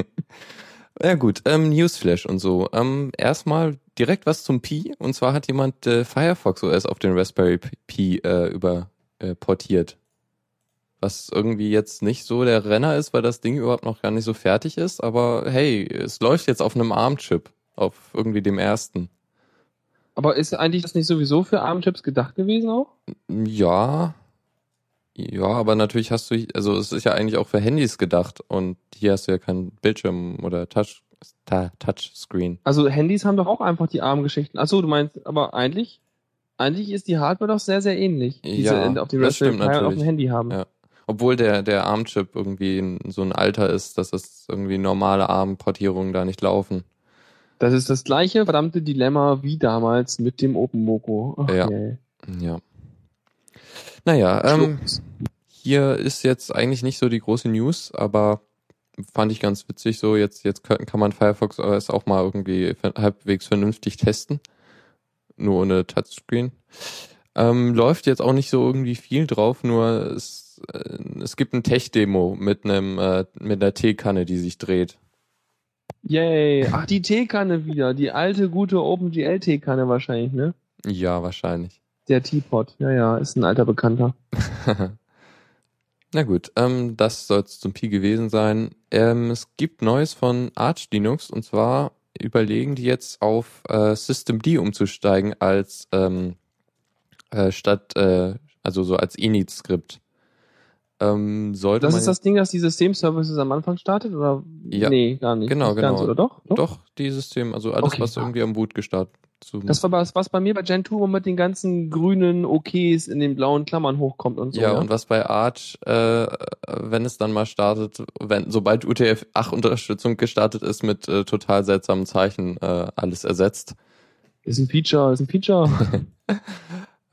Ja gut, ähm, Newsflash und so. Ähm, erstmal direkt was zum Pi. Und zwar hat jemand äh, Firefox OS auf den Raspberry Pi äh, über äh, portiert. Was irgendwie jetzt nicht so der Renner ist, weil das Ding überhaupt noch gar nicht so fertig ist. Aber hey, es läuft jetzt auf einem ARM-Chip. Auf irgendwie dem ersten. Aber ist eigentlich das nicht sowieso für ARM-Chips gedacht gewesen auch? Ja. Ja, aber natürlich hast du, also es ist ja eigentlich auch für Handys gedacht. Und hier hast du ja keinen Bildschirm oder Touch, Ta- Touchscreen. Also Handys haben doch auch einfach die ARM-Geschichten. Achso, du meinst, aber eigentlich, eigentlich ist die Hardware doch sehr, sehr ähnlich, die Ja, sie auf dem das Raspberry stimmt Pi und auf dem Handy haben. Ja. Obwohl der, der ARM-Chip irgendwie so ein Alter ist, dass es irgendwie normale ARM-Portierungen da nicht laufen. Das ist das gleiche verdammte Dilemma wie damals mit dem OpenMoko. Ach, Ja. Ja. Naja, ähm, hier ist jetzt eigentlich nicht so die große News, aber fand ich ganz witzig so. Jetzt, jetzt kann, kann man Firefox OS auch mal irgendwie halbwegs vernünftig testen. Nur ohne Touchscreen. Ähm, läuft jetzt auch nicht so irgendwie viel drauf, nur es, äh, es gibt ein Tech-Demo mit einem, äh, mit einer Teekanne, die sich dreht. Yay. Ach, die Teekanne wieder. Die alte, gute OpenGL-Teekanne wahrscheinlich, ne? Ja, wahrscheinlich. Der Teapot. Ja, ja, ist ein alter Bekannter. Na gut, ähm, das soll es zum Pi gewesen sein. Ähm, es gibt Neues von Arch Linux und zwar überlegen die jetzt auf äh, Systemd umzusteigen als ähm, äh, statt äh, also so als Init-Skript. Ähm, sollte Das ist das Ding, das die Systemservices am Anfang startet? Oder? Ja. Nee, gar nicht. Genau, nicht Ganz, genau. oder doch? doch die System, also alles Okay. was irgendwie am Boot gestartet. Das war was, was bei mir bei Gen 2 mit den ganzen grünen Oks in den blauen Klammern hochkommt und so. ja, und was bei Arch, äh, wenn es dann mal startet, wenn sobald UTF-8-Unterstützung gestartet ist, mit äh, total seltsamen Zeichen äh, alles ersetzt. Ist ein Feature, ist ein Feature.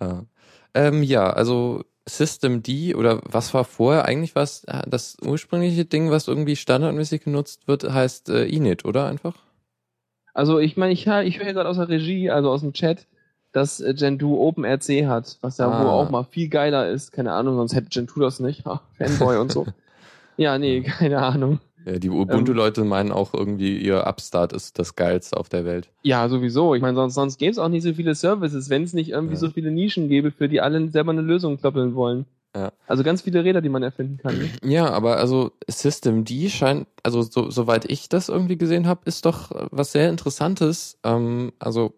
Ja. Ähm, ja, also Systemd oder was war vorher eigentlich was? Das ursprüngliche Ding, was irgendwie standardmäßig genutzt wird, heißt äh, Init, oder einfach? Also ich meine, ich, ich höre gerade aus der Regie, also aus dem Chat, dass äh, Gen 2 OpenRC hat, was ja Ah. wohl auch mal viel geiler ist. Keine Ahnung, sonst hätte Gen 2 das nicht. Fanboy und so. Ja, nee, keine Ahnung. Ja, die Ubuntu-Leute meinen auch irgendwie, ihr Upstart ist das geilste auf der Welt. Ja, sowieso. Ich meine, sonst, sonst gäbe es auch nicht so viele Services, wenn es nicht irgendwie Ja. so viele Nischen gäbe, für die alle selber eine Lösung kloppeln wollen. Ja. Also ganz viele Räder, die man erfinden kann. Ne? Ja, aber also System D scheint, also so, soweit ich das irgendwie gesehen habe, ist doch äh, was sehr Interessantes. Ähm, also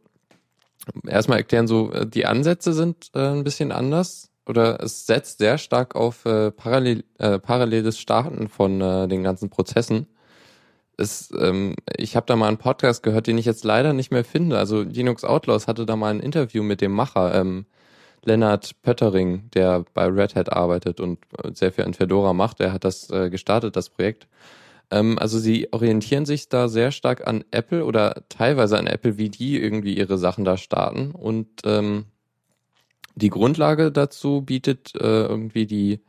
erstmal erklären so, äh, die Ansätze sind äh, ein bisschen anders oder es setzt sehr stark auf äh, parallel, äh, paralleles Starten von äh, den ganzen Prozessen. Es, ähm, ich habe da mal einen Podcast gehört, den ich jetzt leider nicht mehr finde. Also Linux Outlaws hatte da mal ein Interview mit dem Macher, ähm, Lennart Pöttering, der bei Red Hat arbeitet und äh, sehr viel an Fedora macht. Der hat das äh, gestartet, das Projekt. Ähm, also sie orientieren sich da sehr stark an Apple oder teilweise an Apple, wie die irgendwie ihre Sachen da starten. Und ähm, die Grundlage dazu bietet äh, irgendwie die,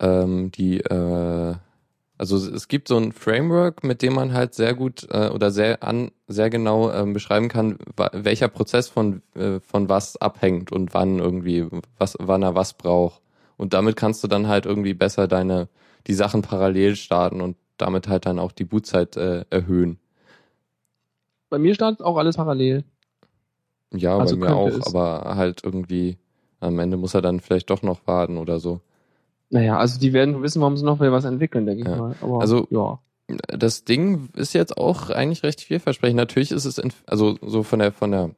ähm, die, äh, also es gibt so ein Framework, mit dem man halt sehr gut äh, oder sehr an, sehr genau ähm, beschreiben kann, welcher Prozess von äh, von was abhängt und wann irgendwie was, wann er was braucht. Und damit kannst du dann halt irgendwie besser deine die Sachen parallel starten und damit halt dann auch die Bootzeit äh, erhöhen. Bei mir startet auch alles parallel. Ja, Also bei mir auch, es. aber halt irgendwie am Ende muss er dann vielleicht doch noch warten oder so. Naja, also die werden wissen, warum sie noch wieder was entwickeln, denke ich Ja. mal. Aber, Also- ja. das Ding ist jetzt auch eigentlich recht vielversprechend. Natürlich ist es, in, also so von der, von der,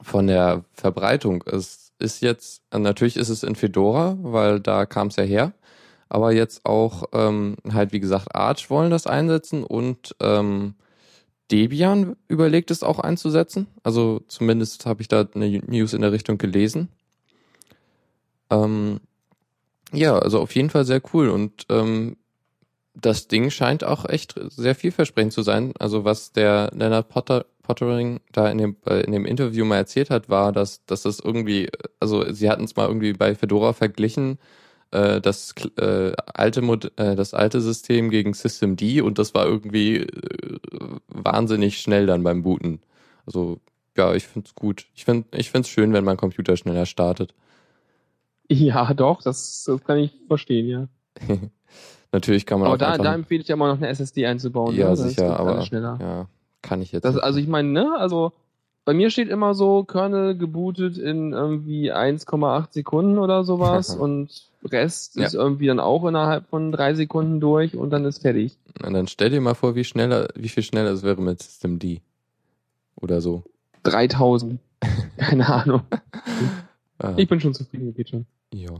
von der Verbreitung. Es ist jetzt, natürlich ist es in Fedora, weil da kam es ja her. Aber jetzt auch ähm, halt, wie gesagt, Arch wollen das einsetzen und ähm, Debian überlegt es auch einzusetzen. Also zumindest habe ich da eine News in der Richtung gelesen. Ähm, ja, also auf jeden Fall sehr cool und ähm, das Ding scheint auch echt sehr vielversprechend zu sein. Also was der Leonard Potter, Pottering da in dem, äh, in dem Interview mal erzählt hat, war, dass, dass das irgendwie, also sie hatten es mal irgendwie bei Fedora verglichen, äh, das äh, alte Mod äh, das alte System gegen System D und das war irgendwie äh, wahnsinnig schnell dann beim Booten. Also ja, ich find's gut. Ich find ich find's schön, wenn mein Computer schneller startet. Ja, doch, das, das kann ich verstehen, ja. Natürlich kann man Aber auch da, einfach, da empfehle ich ja immer noch eine SSD einzubauen. Ja, ne? Sicher, aber- schneller. ja, kann ich jetzt. Das, also ich meine, ne, also bei mir steht immer so, Kernel gebootet in irgendwie 1,8 Sekunden oder sowas und Rest Ja. ist irgendwie dann auch innerhalb von drei Sekunden durch und dann ist fertig. Und dann stell dir mal vor, wie schneller, wie viel schneller es wäre mit System D. Oder so. 3000. Keine Ahnung. Ah, Ich bin schon zufrieden, geht schon. ja.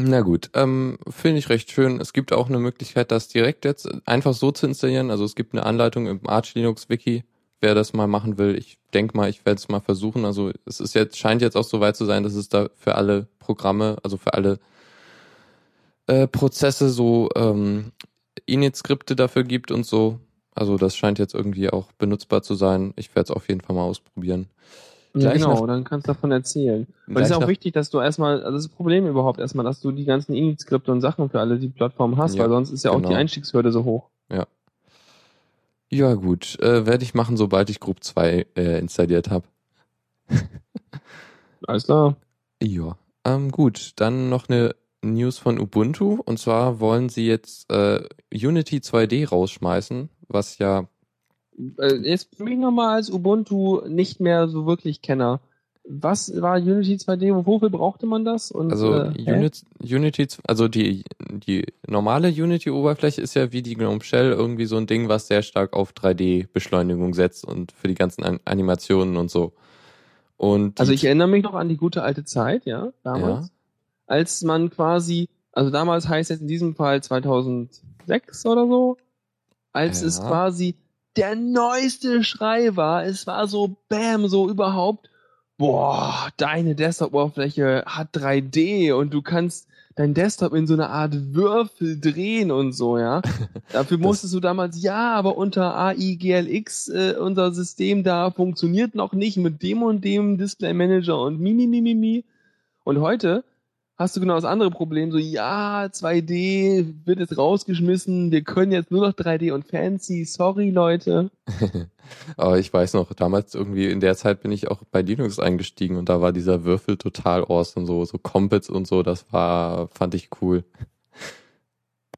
Na gut, ähm, finde ich recht schön. Es gibt auch eine Möglichkeit, das direkt jetzt einfach so zu installieren. Also es gibt eine Anleitung im Arch Linux Wiki, wer das mal machen will. Ich denke mal, ich werde es mal versuchen. Also es ist jetzt, scheint jetzt auch so weit zu sein, dass es da für alle Programme, also für alle äh, Prozesse so ähm, Init-Skripte dafür gibt und so. Also das scheint jetzt irgendwie auch benutzbar zu sein. Ich werde es auf jeden Fall mal ausprobieren. Ja, Gleich genau, dann kannst du davon erzählen. Und es ist ja auch wichtig, dass du erstmal, also das Problem überhaupt erstmal, dass du die ganzen Init-Skripte und Sachen für alle die Plattformen hast, Ja, weil sonst ist ja auch genau. die Einstiegshürde so hoch. Ja gut, äh, werde ich machen, sobald ich Group 2 äh, installiert habe. Alles klar. Ja. Ähm, gut, dann noch eine News von Ubuntu. Und zwar wollen sie jetzt äh, Unity 2D rausschmeißen, was ja, Jetzt für mich nochmal als Ubuntu nicht mehr so wirklich Kenner. Was war Unity 2D? Wofür brauchte man das? Und, also äh, Unity, z- also die, die normale Unity-Oberfläche ist ja wie die GNOME Shell irgendwie so ein Ding, was sehr stark auf 3D-Beschleunigung setzt und für die ganzen An Animationen und so. Und Also ich erinnere mich noch an die gute alte Zeit, ja, damals. Ja. Als man quasi, also damals heißt jetzt in diesem Fall 2006 oder so, als es Ja. quasi der neueste Schrei war. Es war so, bam, so überhaupt, boah, deine Desktop-Oberfläche hat 3D und du kannst dein Desktop in so eine Art Würfel drehen und so, ja. Dafür musstest du damals, ja, aber unter AIGLX, äh, unser System da funktioniert noch nicht mit dem und dem Display Manager und mi, mi, mi, mi, mi. Und heute hast du genau das andere Problem, so, ja, 2D wird jetzt rausgeschmissen, wir können jetzt nur noch 3D und fancy, sorry, Leute. Aber ich weiß noch, damals irgendwie in der Zeit bin ich auch bei Linux eingestiegen und da war dieser Würfel total awesome, so, so Compets und so, das war, fand ich cool.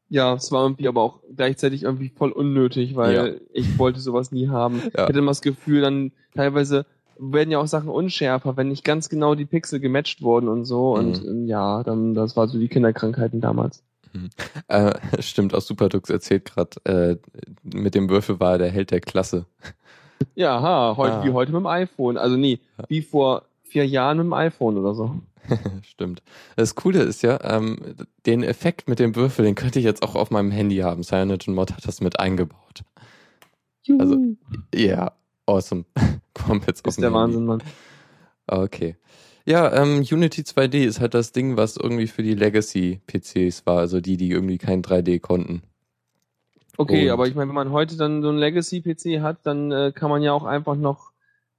Ja, es war irgendwie aber auch gleichzeitig irgendwie voll unnötig, weil Ja. ich wollte sowas nie haben. Ich Ja. hatte immer das Gefühl, dann teilweise werden ja auch Sachen unschärfer, wenn nicht ganz genau die Pixel gematcht wurden und so. Und Mhm. ähm, ja, dann das war so die Kinderkrankheiten damals. Äh, stimmt, aus Superdux erzählt gerade, äh, mit dem Würfel war er der Held der Klasse. Ja, ha, heute Ah. wie heute mit dem iPhone. Also nee, wie vor vier Jahren mit dem iPhone oder so. Stimmt. Das Coole ist ja, ähm, den Effekt mit dem Würfel, den könnte ich jetzt auch auf meinem Handy haben. CyanogenMod hat das mit eingebaut. Also, Juhu. Ja, awesome. Auf ist der. Wahnsinn, Mann. Okay. Ja, ähm, Unity 2D ist halt das Ding, was irgendwie für die Legacy-PCs war, also die, die irgendwie kein 3D konnten. Okay, Und- aber ich meine, wenn man heute dann so einen Legacy-PC hat, dann äh, kann man ja auch einfach noch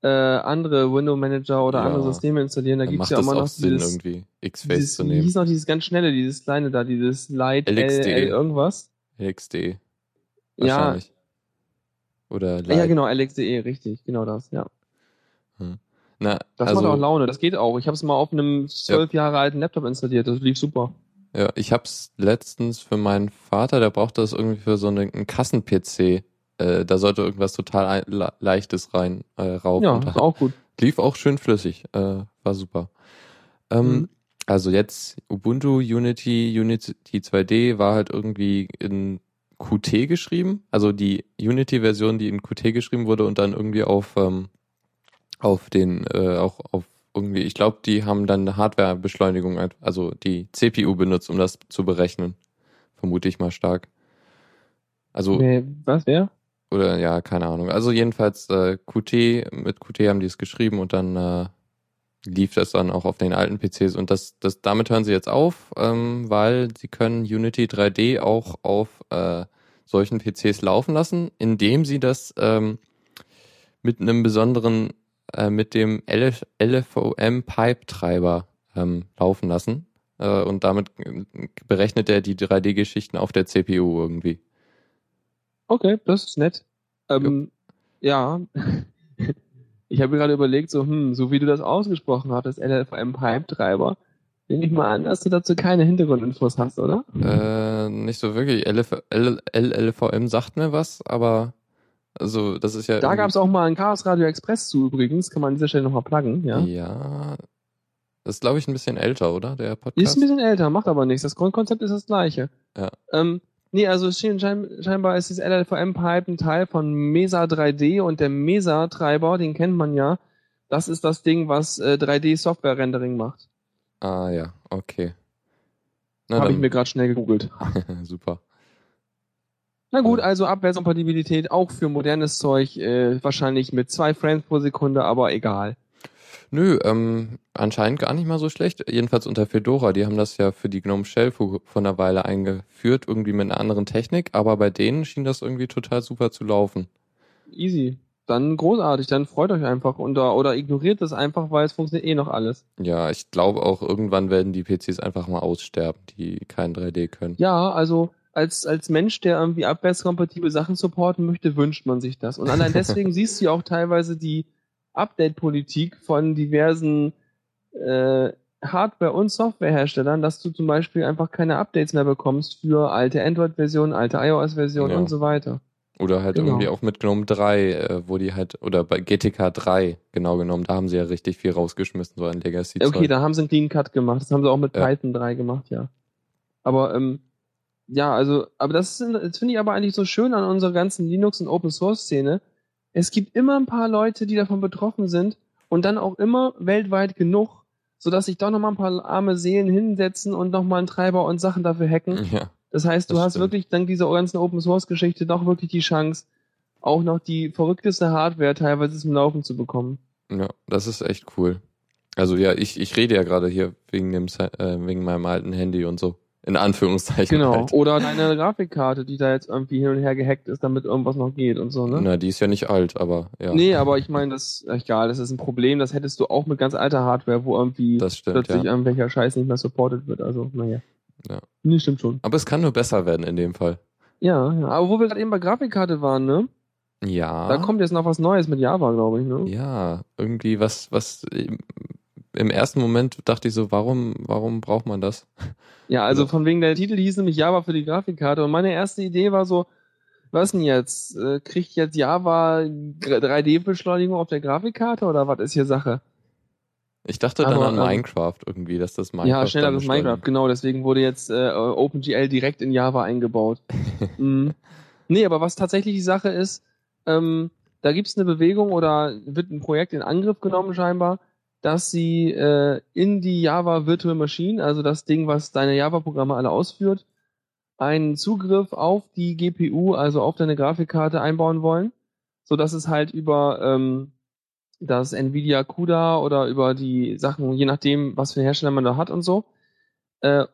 äh, andere Window-Manager oder Ja. andere Systeme installieren. Da gibt's macht ja immer noch Sinn, dieses, irgendwie X-Face zu wie nehmen. hieß noch dieses ganz schnelle, dieses kleine da, dieses Light LXD. L, L irgendwas. LXD. Ja, Oder ja, Light. genau, LXDE, richtig, genau das, ja. Na, Das also, macht auch Laune, das geht auch. Ich habe es mal auf einem zwölf Jahre alten Laptop installiert, das lief super. Ja, ich hab's letztens für meinen Vater, der brauchte das irgendwie für so einen, Kassen-PC. Äh, da sollte irgendwas total le- Leichtes rein äh, rauf. Ja, ist auch gut. lief auch schön flüssig. Äh, war super. Ähm, Mhm. Also jetzt Ubuntu, Unity, Unity 2D war halt irgendwie in Qt geschrieben. Also die Unity-Version, die in Qt geschrieben wurde und dann irgendwie auf, ähm, auf den, äh, auch auf irgendwie, ich glaube, die haben dann eine Hardware-Beschleunigung, also die CPU benutzt, um das zu berechnen. Vermute ich mal stark. Also, Nee, was, wer? oder ja, keine Ahnung. Also jedenfalls äh, Qt, mit Qt haben die es geschrieben und dann äh, lief das dann auch auf den alten PCs und das, das damit hören sie jetzt auf, ähm, weil sie können Unity 3D auch auf äh, solchen PCs laufen lassen, indem sie das ähm, mit einem besonderen, äh, mit dem LF, LFOM Pipe Treiber ähm, laufen lassen. Äh, und damit äh, berechnet er die 3D-Geschichten auf der CPU irgendwie. Okay, das ist nett. Ähm, ja. Ich habe gerade überlegt, so, hm, so wie du das ausgesprochen hattest, LFM Pipe Treiber, nehme ich mal an, dass du dazu keine Hintergrundinfos hast, oder? Äh, nicht so wirklich. LF, L, LLVM sagt mir was, aber also das ist ja. Da gab es auch mal ein Chaos Radio Express zu übrigens, kann man an dieser Stelle nochmal pluggen, ja. Ja. Das ist, glaube ich, ein bisschen älter, oder? Der Podcast. Ist ein bisschen älter, macht aber nichts. Das Grundkonzept ist das gleiche. Ja. Ähm, nee, also scheinbar ist das LLVM-Pipe ein Teil von Mesa 3D und der Mesa-Treiber, den kennt man ja. Das ist das Ding, was äh, 3D-Software-Rendering macht. ah ja, okay. Habe ich mir gerade schnell gegoogelt. super. Na gut, also Abwärtskompatibilität auch für modernes Zeug, äh, wahrscheinlich mit zwei Frames pro Sekunde, aber egal. Nö, ähm, anscheinend gar nicht mal so schlecht. Jedenfalls unter Fedora. Die haben das ja für die GNOME Shell vor, einer Weile eingeführt, irgendwie mit einer anderen Technik, aber bei denen schien das irgendwie total super zu laufen. Easy. Dann großartig, dann freut euch einfach oder, oder ignoriert das einfach, weil es funktioniert eh noch alles. Ja, ich glaube auch irgendwann werden die PCs einfach mal aussterben, die kein 3D können. Ja, also als, als Mensch, der irgendwie abwärtskompatible Sachen supporten möchte, wünscht man sich das. Und allein deswegen siehst du ja auch teilweise die Update-Politik von diversen äh, Hardware- und Softwareherstellern, dass du zum Beispiel einfach keine Updates mehr bekommst für alte Android-Versionen, alte iOS-Versionen Ja. und so weiter. Oder halt Genau. irgendwie auch mit GNOME 3, äh, wo die halt, oder bei GTK 3, genau genommen, da haben sie ja richtig viel rausgeschmissen, so ein Legacy-Zeug. Okay, da haben sie einen Clean Cut gemacht. Das haben sie auch mit Ja. Python 3 gemacht, ja. Aber ähm, ja, also, aber das, das finde ich aber eigentlich so schön an unserer ganzen Linux- und Open-Source-Szene. Es gibt immer ein paar Leute, die davon betroffen sind und dann auch immer weltweit genug, sodass sich doch nochmal ein paar arme Seelen hinsetzen und nochmal einen Treiber und Sachen dafür hacken. Ja, Das heißt, du Das hast stimmt. wirklich dank dieser ganzen Open-Source-Geschichte doch wirklich die Chance, auch noch die verrückteste Hardware teilweise zum Laufen zu bekommen. ja, das ist echt cool. Also ja, ich, ich rede ja gerade hier wegen dem, äh, wegen meinem alten Handy und so. In Anführungszeichen Genau. halt. Oder deine Grafikkarte, die da jetzt irgendwie hin und her gehackt ist, damit irgendwas noch geht und so, ne? Na, die ist ja nicht alt, aber ja. Nee, aber ich meine, das egal, das ist ein Problem, das hättest du auch mit ganz alter Hardware, wo irgendwie Das stimmt, plötzlich ja. irgendwelcher Scheiß nicht mehr supported wird. Also, naja. Ja. Nee, stimmt schon. Aber es kann nur besser werden in dem Fall. Ja, ja. Aber wo wir gerade eben bei Grafikkarte waren, ne? Ja. Da kommt jetzt noch was Neues mit Java, glaube ich, ne? Ja, irgendwie was, was, im ersten Moment dachte ich so, warum, warum braucht man das? Ja, also von wegen der Titel hieß nämlich Java für die Grafikkarte und meine erste Idee war so, was denn jetzt? Äh, kriegt jetzt Java 3D-Beschleunigung auf der Grafikkarte oder was ist hier Sache? Ich dachte dann Aber, an ähm, Minecraft irgendwie, dass das Minecraft. ja, schnelleres. Minecraft, genau, deswegen wurde jetzt äh, OpenGL direkt in Java eingebaut. mhm. Nee, aber was tatsächlich die Sache ist, ähm, da gibt's eine Bewegung oder wird ein Projekt in Angriff genommen scheinbar, dass sie äh, in die Java Virtual Machine, also das Ding, was deine Java-Programme alle ausführt, einen Zugriff auf die GPU, also auf deine Grafikkarte einbauen wollen, so dass es halt über ähm, das Nvidia CUDA oder über die Sachen, je nachdem, was für einen Hersteller man da hat und so, äh,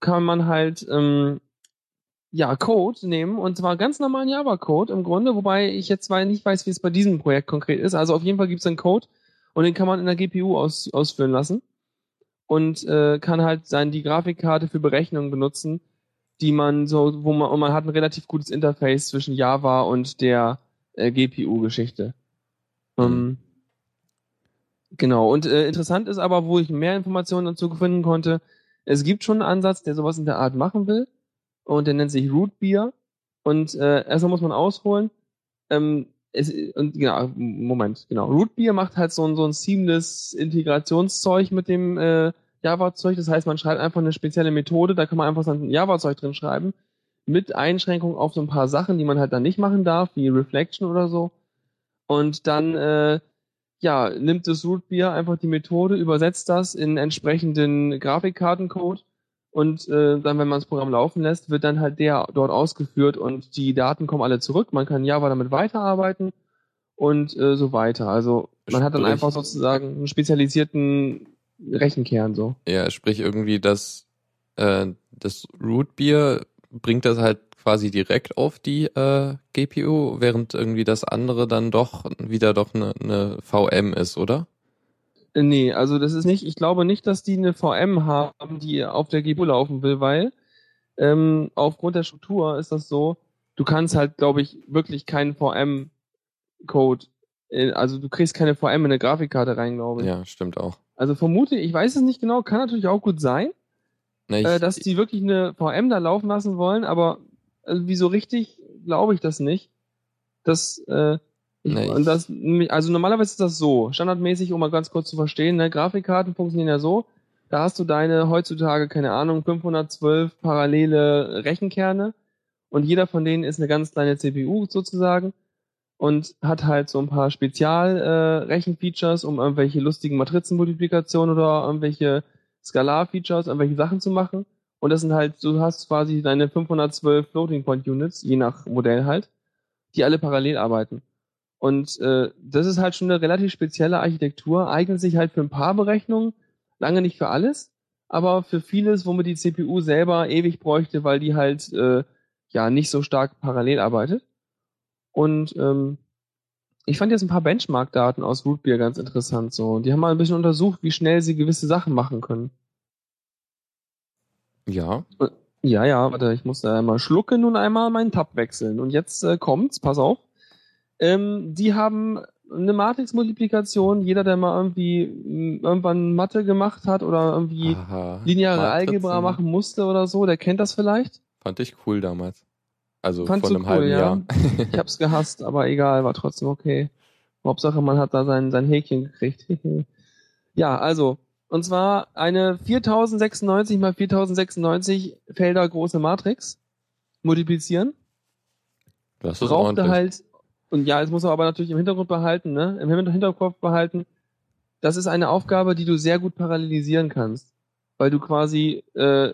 kann man halt ähm, ja Code nehmen und zwar ganz normalen Java-Code im Grunde, wobei ich jetzt zwar nicht weiß, wie es bei diesem Projekt konkret ist. Also auf jeden Fall gibt es einen Code und den kann man in der GPU aus, ausführen lassen und äh, kann halt sein die Grafikkarte für Berechnungen benutzen, die man so, wo man und man hat ein relativ gutes Interface zwischen Java und der äh, GPU-Geschichte. Ähm, genau. Und äh, interessant ist aber, wo ich mehr Informationen dazu finden konnte, es gibt schon einen Ansatz, der sowas in der Art machen will und der nennt sich Root Beer und äh, erstmal muss man ausholen. Ähm, es, und genau, Moment, genau. Root Beer macht halt so ein, so ein seamless Integrationszeug mit dem äh, Java-Zeug. Das heißt, man schreibt einfach eine spezielle Methode, da kann man einfach so ein Java-Zeug drin schreiben, mit Einschränkungen auf so ein paar Sachen, die man halt dann nicht machen darf, wie Reflection oder so. Und dann, äh, ja, nimmt das Root Beer einfach die Methode, übersetzt das in entsprechenden Grafikkartencode und äh, dann, wenn man das Programm laufen lässt, wird dann halt der dort ausgeführt und die Daten kommen alle zurück. Man kann Java damit weiterarbeiten und äh, so weiter. Also man hat dann einfach sozusagen einen spezialisierten Rechenkern so. Ja, sprich irgendwie, dass äh, das Rootbier bringt das halt quasi direkt auf die äh, GPU, während irgendwie das andere dann doch wieder doch eine, eine VM ist, oder? Äh, Nee, also das ist nicht, ich glaube nicht, dass die eine VM haben, die auf der GPU laufen will, weil ähm, aufgrund der Struktur ist das so, du kannst halt, glaube ich, wirklich keinen VM-Code, äh, also du kriegst keine VM in eine Grafikkarte rein, glaube ich. Ja, stimmt auch. Also vermute, ich weiß es nicht genau, kann natürlich auch gut sein, Na, ich, äh, dass die wirklich eine VM da laufen lassen wollen, aber also, wie so richtig glaube ich das nicht. Das, äh, Nee, und das, also normalerweise ist das so, standardmäßig, um mal ganz kurz zu verstehen, ne, Grafikkarten funktionieren ja so, da hast du deine heutzutage, keine Ahnung, 512 parallele Rechenkerne und jeder von denen ist eine ganz kleine CPU sozusagen und hat halt so ein paar Spezial-Rechenfeatures, äh, um irgendwelche lustigen Matrizenmultiplikationen oder irgendwelche Skalar-Features, irgendwelche Sachen zu machen. Und das sind halt, du hast quasi deine 512 Floating Point Units, je nach Modell halt, die alle parallel arbeiten. Und äh, das ist halt schon eine relativ spezielle Architektur, eignet sich halt für ein paar Berechnungen, lange nicht für alles, aber für vieles, womit die CPU selber ewig bräuchte, weil die halt äh, ja nicht so stark parallel arbeitet. Und ähm, ich fand jetzt ein paar Benchmark-Daten aus Rootbeer ganz interessant so. Die haben mal ein bisschen untersucht, wie schnell sie gewisse Sachen machen können. ja, Ja, ja, warte, ich muss da einmal schlucken und einmal meinen Tab wechseln. Und jetzt äh, kommt's, pass auf. Ähm, die haben eine Matrix-Multiplikation. Jeder, der mal irgendwie mh, irgendwann Mathe gemacht hat oder irgendwie Aha. lineare Matrizen Algebra machen musste oder so, der kennt das vielleicht. Fand ich cool damals. Also Fandst vor einem cool, halben ja? Jahr. Ich hab's gehasst, aber egal, war trotzdem okay. Hauptsache, man hat da sein, sein Häkchen gekriegt. ja, also, und zwar eine 4096 mal 4096 Felder große Matrix multiplizieren. Das ist brauchte ordentlich. halt, und ja, jetzt muss man aber natürlich im Hintergrund behalten, ne? Im Hin- Hinterkopf behalten, das ist eine Aufgabe, die du sehr gut parallelisieren kannst. Weil du quasi, äh,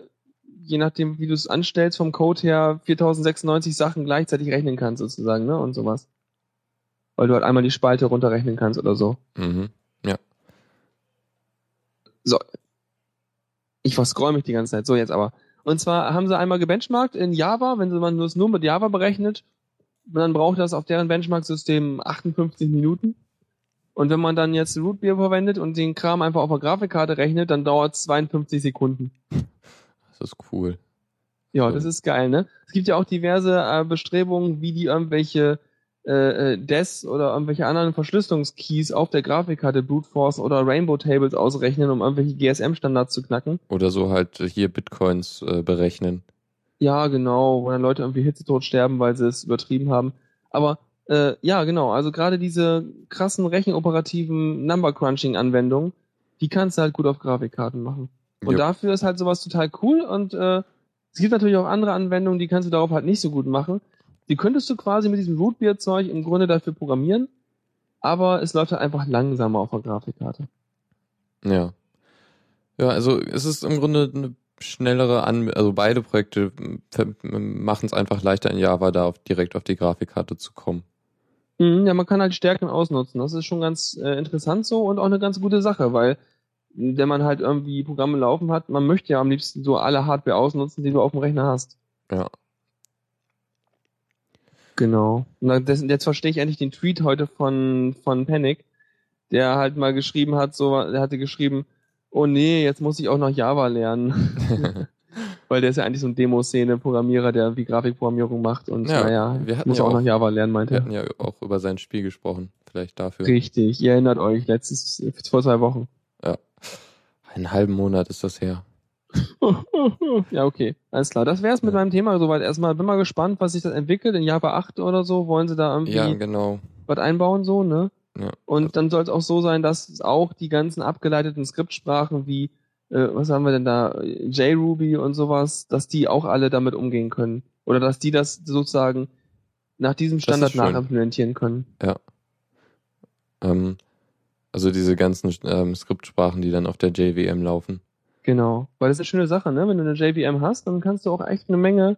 je nachdem, wie du es anstellst, vom Code her 4096 Sachen gleichzeitig rechnen kannst, sozusagen, ne? Und sowas. Weil du halt einmal die Spalte runterrechnen kannst oder so. Mhm. Ich verscroll mich die ganze Zeit. So, jetzt aber. Und zwar haben sie einmal gebenchmarkt in Java, wenn man es nur mit Java berechnet, dann braucht das auf deren Benchmark-System 58 Minuten. Und wenn man dann jetzt Rootbeer verwendet und den Kram einfach auf der Grafikkarte rechnet, dann dauert es 52 Sekunden. Das ist cool. Ja, So. das ist geil, ne? Es gibt ja auch diverse äh, Bestrebungen, wie die irgendwelche äh, äh, DES oder irgendwelche anderen Verschlüsselungskeys auf der Grafikkarte Brute Force oder Rainbow Tables ausrechnen, um irgendwelche GSM-Standards zu knacken. Oder so halt hier Bitcoins äh, berechnen. Ja, genau, wo dann Leute irgendwie hitzetot sterben, weil sie es übertrieben haben. Aber äh, ja, genau, also gerade diese krassen rechenoperativen Number-Crunching-Anwendungen, die kannst du halt gut auf Grafikkarten machen. Und Jupp. dafür ist halt sowas total cool und äh, es gibt natürlich auch andere Anwendungen, die kannst du darauf halt nicht so gut machen. Die könntest du quasi mit diesem Rootbeer-Zeug im Grunde dafür programmieren, aber es läuft halt einfach langsamer auf der Grafikkarte. Ja. Ja, also es ist im Grunde eine schnellere An also beide Projekte machen es einfach leichter in Java da auf, direkt auf die Grafikkarte zu kommen. Mhm, ja, man kann halt Stärken ausnutzen. Das ist schon ganz äh, interessant so und auch eine ganz gute Sache, weil wenn man halt irgendwie Programme laufen hat, man möchte ja am liebsten so alle Hardware ausnutzen, die du auf dem Rechner hast. Ja. Genau. Und das, jetzt verstehe ich endlich den Tweet heute von, von Panic, der halt mal geschrieben hat, so, der hatte geschrieben, oh nee, jetzt muss ich auch noch Java lernen. Weil der ist ja eigentlich so ein Demo-Szene-Programmierer, der wie Grafikprogrammierung macht und Ja, naja, wir hatten muss ja auch, noch Java lernen, meinte Wir er. hatten ja auch über sein Spiel gesprochen, vielleicht dafür. Richtig, ihr erinnert euch, letztes, vor zwei Wochen. Einen halben Monat ist das her. ja, okay, alles klar. Das wäre es mit Ja. meinem Thema soweit erstmal. Bin mal gespannt, was sich das entwickelt. In Java 8 oder so wollen sie da irgendwie Ja, genau. was einbauen, so, ne? Ja. Und dann soll es auch so sein, dass auch die ganzen abgeleiteten Skriptsprachen wie, äh, was haben wir denn da, JRuby und sowas, dass die auch alle damit umgehen können. Oder dass die das sozusagen nach diesem Standard nachimplementieren können. Ähm, also diese ganzen ähm, Skriptsprachen, die dann auf der JVM laufen. Genau. Weil das ist eine schöne Sache, ne? Wenn du eine JVM hast, dann kannst du auch echt eine Menge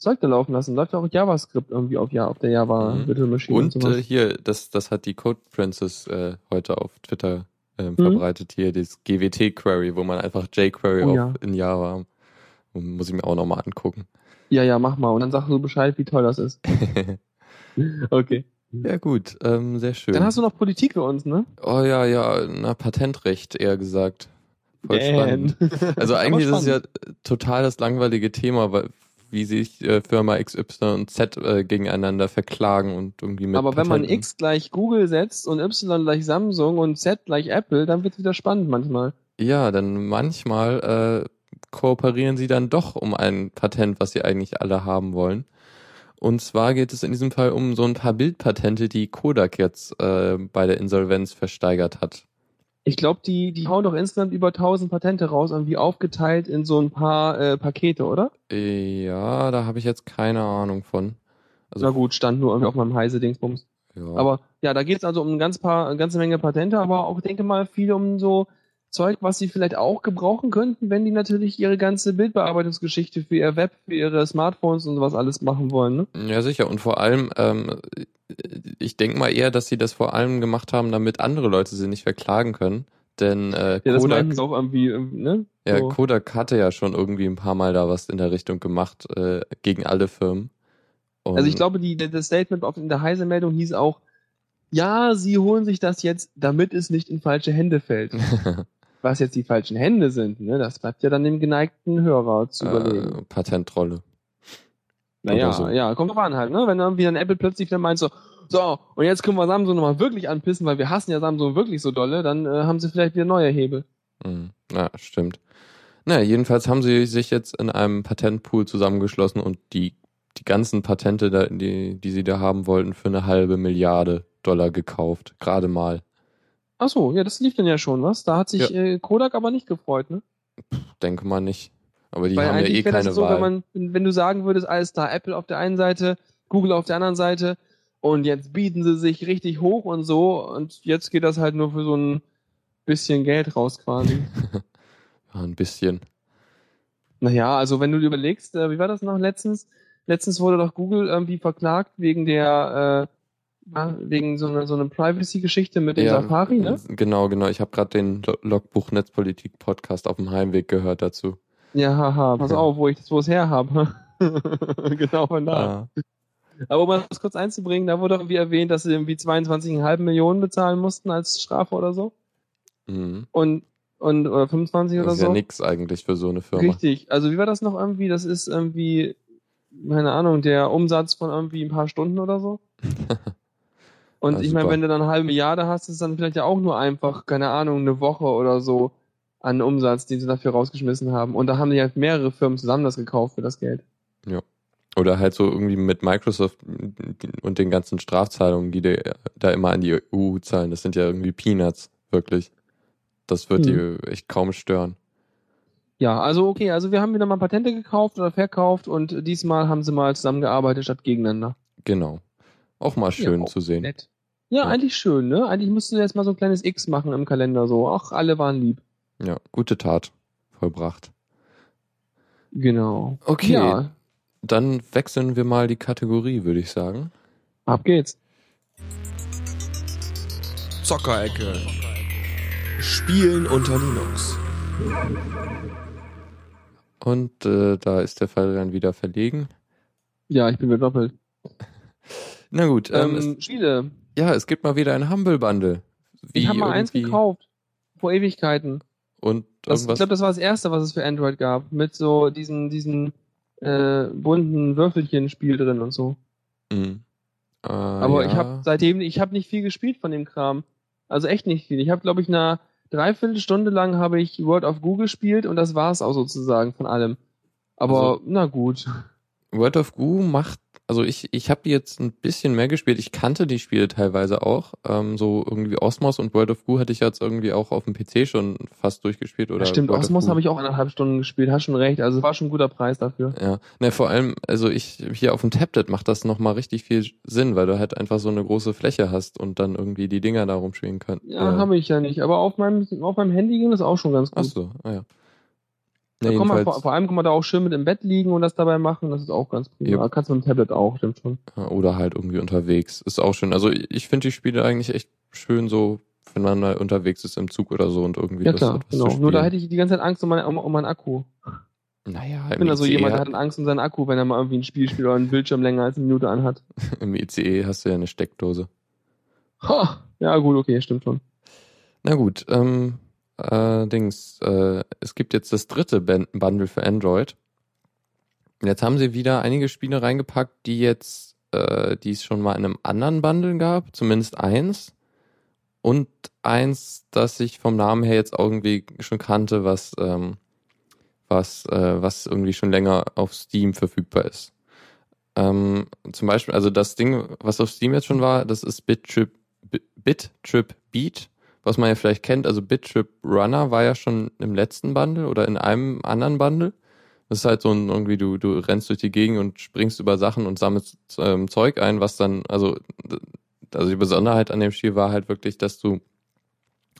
Zeug da laufen lassen. Läuft auch JavaScript irgendwie auf, ja, auf der Java Mhm. Virtual Machine Und sowas. äh, hier, das, das hat die Code Princess äh, heute auf Twitter Mhm. ähm, verbreitet, hier das GWT-Query, wo man einfach jQuery Oh auf, ja. in Java muss ich mir auch nochmal angucken. Ja, ja, mach mal. Und dann sag du Bescheid, wie toll das ist. Okay. ja gut, ähm, sehr schön. Dann hast du noch Politik für uns, ne? oh ja, ja, na, Patentrecht eher gesagt. Voll spannend. Also eigentlich ist es ja total das langweilige Thema, weil wie sich äh, Firma XY und Z äh, gegeneinander verklagen und irgendwie mit Aber wenn man Patenten- X gleich Google setzt und Y gleich Samsung und Z gleich Apple, dann wird wieder spannend manchmal. Ja, dann manchmal äh, kooperieren sie dann doch um ein Patent, was sie eigentlich alle haben wollen. Und zwar geht es in diesem Fall um so ein paar Bildpatente, die Kodak jetzt äh, bei der Insolvenz versteigert hat. Ich glaube, die, die hauen doch insgesamt über 1000 Patente raus, irgendwie aufgeteilt in so ein paar äh, Pakete, oder? Ja, da habe ich jetzt keine Ahnung von. Also, Na gut, stand nur irgendwie auf meinem Heise-Dingsbums. Ja. Aber ja, da geht es also um ein ganz paar, eine ganze Menge Patente, aber auch, denke mal, viel um so Zeug, was sie vielleicht auch gebrauchen könnten, wenn die natürlich ihre ganze Bildbearbeitungsgeschichte für ihr Web, für ihre Smartphones und sowas alles machen wollen, ne? Ja, sicher. Und vor allem, ähm, ich denke mal eher, dass sie das vor allem gemacht haben, damit andere Leute sie nicht verklagen können. Denn äh, Ja, das Kodak, sie auch irgendwie, irgendwie, ne? ja, So. Kodak hatte ja schon irgendwie ein paar Mal da was in der Richtung gemacht äh, gegen alle Firmen. Und Also ich glaube, die, das Statement in der Heise-Meldung hieß auch, ja, sie holen sich das jetzt, damit es nicht in falsche Hände fällt. Was jetzt die falschen Hände sind, ne, das bleibt ja dann dem geneigten Hörer zu überlegen. äh, Patentrolle. Naja, so. ja, kommt drauf an halt, ne? Wenn dann Apple plötzlich wieder meint so, so, und jetzt können wir Samsung nochmal wirklich anpissen, weil wir hassen ja Samsung wirklich so dolle, dann äh, haben sie vielleicht wieder neue Hebel. Mhm. Ja, stimmt. Naja, jedenfalls haben sie sich jetzt in einem Patentpool zusammengeschlossen und die, die ganzen Patente, die, die sie da haben wollten, für eine halbe Milliarde Dollar gekauft. Gerade mal. Ach so, ja, das lief dann ja schon, was? Da hat sich äh, Kodak aber nicht gefreut, ne? Denke mal nicht. Aber die Weil haben ja eh keine das so, Wahl. wenn man, wenn wenn du sagen würdest, alles da, Apple auf der einen Seite, Google auf der anderen Seite und jetzt bieten sie sich richtig hoch und so und jetzt geht das halt nur für so ein bisschen Geld raus quasi. ja, ein bisschen. naja, also wenn du dir überlegst, äh, wie war das noch letztens? Letztens wurde doch Google irgendwie verklagt wegen der, äh, ja, wegen so einer so einer Privacy-Geschichte mit dem Safari, ne? Genau, genau. Ich habe gerade den Lo- Logbuch Netzpolitik Podcast auf dem Heimweg gehört dazu. Ja, haha, pass Ja. auf, wo ich das, wo es her habe. genau von da. Ah, Aber um das kurz einzubringen, da wurde irgendwie erwähnt, dass sie irgendwie 22,5 Millionen bezahlen mussten als Strafe oder so. mhm. Und, und oder 25 Das oder ist so. ja nix eigentlich für so eine Firma. Richtig. Also wie war das noch irgendwie? Das ist irgendwie, keine Ahnung, der Umsatz von irgendwie ein paar Stunden oder so. Und Ah, ich meine, wenn du dann eine halbe Milliarde hast, ist dann vielleicht ja auch nur einfach, keine Ahnung, eine Woche oder so an Umsatz, den sie dafür rausgeschmissen haben. Und da haben die halt mehrere Firmen zusammen das gekauft für das Geld. Oder halt so irgendwie mit Microsoft und den ganzen Strafzahlungen, die die da immer an die EU zahlen. Das sind ja irgendwie Peanuts, wirklich. Das wird Hm. die echt kaum stören. Ja, also okay, also wir haben wieder mal Patente gekauft oder verkauft und diesmal haben sie mal zusammengearbeitet statt gegeneinander. Genau. Auch mal schön Ja, zu sehen. Nett. Ja, Ja. eigentlich schön, ne? Eigentlich müsstest du jetzt mal so ein kleines X machen im Kalender, so. Ach, alle waren lieb. Ja, gute Tat vollbracht. Genau. Okay, Ja, dann wechseln wir mal die Kategorie, würde ich sagen. ab geht's. Zockerecke. Spielen unter Linux. Und äh, da ist der Fall dann wieder verlegen. Ja, ich bin mir doppelt. Na gut, ähm, Ähm, Spiele. ja, es gibt mal wieder ein Humble Bundle. Wie Ich habe mal eins gekauft. Vor Ewigkeiten. Und Das, ich glaube, das war das erste, was es für Android gab. Mit so diesen, diesen äh, bunten Würfelchen-Spiel drin und so. Mhm. Äh, Aber ich ja. habe seitdem, ich habe nicht viel gespielt von dem Kram. Also echt nicht viel. Ich habe, glaube ich, eine Dreiviertelstunde lang habe ich World of Goo gespielt und das war's auch sozusagen von allem. Aber Also- na gut. World of Goo macht, also ich, ich habe die jetzt ein bisschen mehr gespielt. Ich kannte die Spiele teilweise auch. Ähm, so irgendwie Osmos und World of Goo hatte ich jetzt irgendwie auch auf dem PC schon fast durchgespielt. Oder Stimmt, World Osmos habe ich auch eineinhalb Stunden gespielt. Hast schon recht. Also war schon ein guter Preis dafür. Ja, ne, vor allem, also ich hier auf dem Tablet macht das nochmal richtig viel Sinn, weil du halt einfach so eine große Fläche hast und dann irgendwie die Dinger da rumspielen kannst. Ja, habe ich ja nicht. Aber auf meinem, auf meinem Handy ging das auch schon ganz gut. Ach so, ah ja. Da Ne, kann man, vor, vor allem kann man da auch schön mit im Bett liegen und das dabei machen. Das ist auch ganz prima. Ja. Kannst du mit dem Tablet auch, stimmt schon. Ja, Oder halt irgendwie unterwegs. Ist auch schön. Also ich finde die Spiele eigentlich echt schön so, wenn man mal unterwegs ist im Zug oder so und irgendwie Ja Lust klar, genau. Nur da hätte ich die ganze Zeit Angst um, mein, um, um meinen Akku. Naja, Ich bin da so ICE, jemand, der hat, hat Angst um seinen Akku, wenn er mal irgendwie ein Spiel spielt oder einen Bildschirm länger als eine Minute anhat. im ICE hast du ja eine Steckdose. Ha! Ja, gut, okay, stimmt schon. Na gut, ähm, äh, Dings, äh, es gibt jetzt das dritte Bundle für Android. Jetzt haben sie wieder einige Spiele reingepackt, die jetzt, äh, die es schon mal in einem anderen Bundle gab, zumindest eins. Und eins, das ich vom Namen her jetzt irgendwie schon kannte, was, ähm, was, äh, was irgendwie schon länger auf Steam verfügbar ist. Ähm, zum Beispiel, also das Ding, was auf Steam jetzt schon war, das ist BitTrip, Bi- BitTrip Beat was man ja vielleicht kennt, also BitTrip Runner war ja schon im letzten Bundle oder in einem anderen Bundle. Das ist halt so ein, irgendwie, du, du rennst durch die Gegend und springst über Sachen und sammelst ähm, Zeug ein, was dann, also, also die Besonderheit an dem Spiel war halt wirklich, dass du,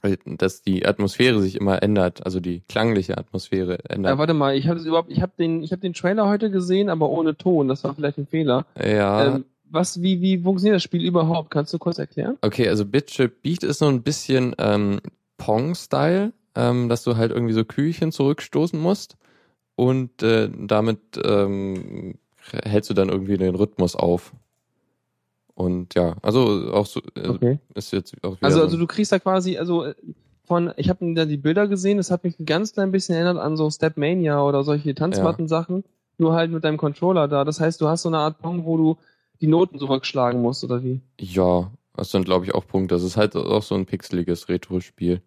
äh, dass die Atmosphäre sich immer ändert, also die klangliche Atmosphäre Ja, ändert. warte mal, ich habe überhaupt, ich habe den, ich habe den Trailer heute gesehen, aber ohne Ton. Das war vielleicht ein Fehler. Ja, Ähm, was, wie, wie funktioniert das Spiel überhaupt? Kannst du kurz erklären? Okay, also BitChip Beat ist so ein bisschen ähm, Pong-Style, ähm, dass du halt irgendwie so Kühlchen zurückstoßen musst und äh, damit ähm, hältst du dann irgendwie den Rhythmus auf. Und ja, also auch so äh, Okay. ist jetzt auch Also, so also du kriegst da quasi, also äh, von, ich habe da die Bilder gesehen, das hat mich ein ganz klein bisschen erinnert an so Stepmania oder solche Tanzmatten-Sachen, nur halt mit deinem Controller da. Das heißt, du hast so eine Art Pong, wo du die Noten zurückschlagen musst, oder wie? ja, das sind glaube ich auch Punkte. Das ist halt auch so ein pixeliges Retro-Spiel.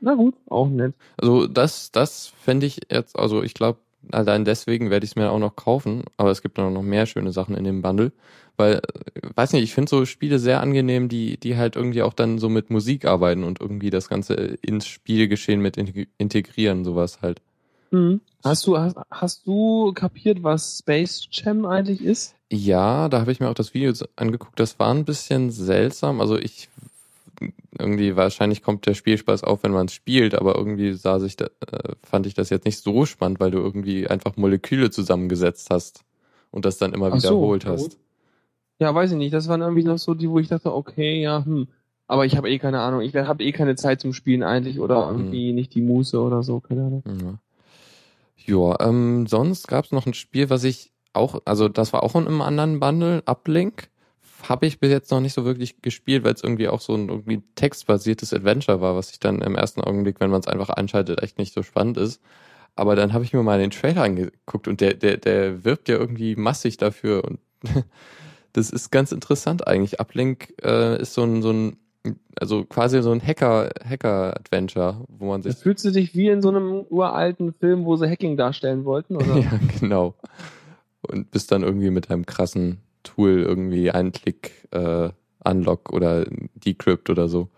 Na gut, auch nett. Also das, das fände ich jetzt, also ich glaube, allein deswegen werde ich es mir auch noch kaufen, aber es gibt noch mehr schöne Sachen in dem Bundle. Weil, äh, weiß nicht, ich finde so Spiele sehr angenehm, die, die halt irgendwie auch dann so mit Musik arbeiten und irgendwie das Ganze ins Spielgeschehen mit integ- integrieren, sowas halt. Mhm. Hast du, hast, hast du kapiert, was Space Jam eigentlich ist? Ja, da habe ich mir auch das Video angeguckt, das war ein bisschen seltsam. Also ich irgendwie wahrscheinlich kommt der Spielspaß auf, wenn man es spielt, aber irgendwie sah sich da, äh, fand ich das jetzt nicht so spannend, weil du irgendwie einfach Moleküle zusammengesetzt hast und das dann immer Ach so, wiederholt ja hast. Ja, weiß ich nicht. Das waren irgendwie noch so die, wo ich dachte, okay, ja, hm. Aber ich habe eh keine Ahnung. Ich habe eh keine Zeit zum Spielen eigentlich oder Hm. irgendwie nicht die Muße oder so, keine Ahnung. Ja, ja ähm, sonst gab es noch ein Spiel, was ich auch, also das war auch in einem anderen Bundle, Uplink. Habe ich bis jetzt noch nicht so wirklich gespielt, weil es irgendwie auch so ein irgendwie textbasiertes Adventure war, was ich dann im ersten Augenblick, wenn man es einfach einschaltet, echt nicht so spannend ist. Aber dann habe ich mir mal den Trailer angeguckt und der, der, der wirbt ja irgendwie massig dafür und Das ist ganz interessant eigentlich. Uplink äh, ist so ein, so ein, also quasi so ein Hacker, Hacker-Adventure, wo man sich. Das fühlst du dich wie in so einem uralten Film, wo sie Hacking darstellen wollten, oder? ja, genau. Und bist dann irgendwie mit einem krassen Tool irgendwie ein Klick äh, Unlock oder Decrypt oder so.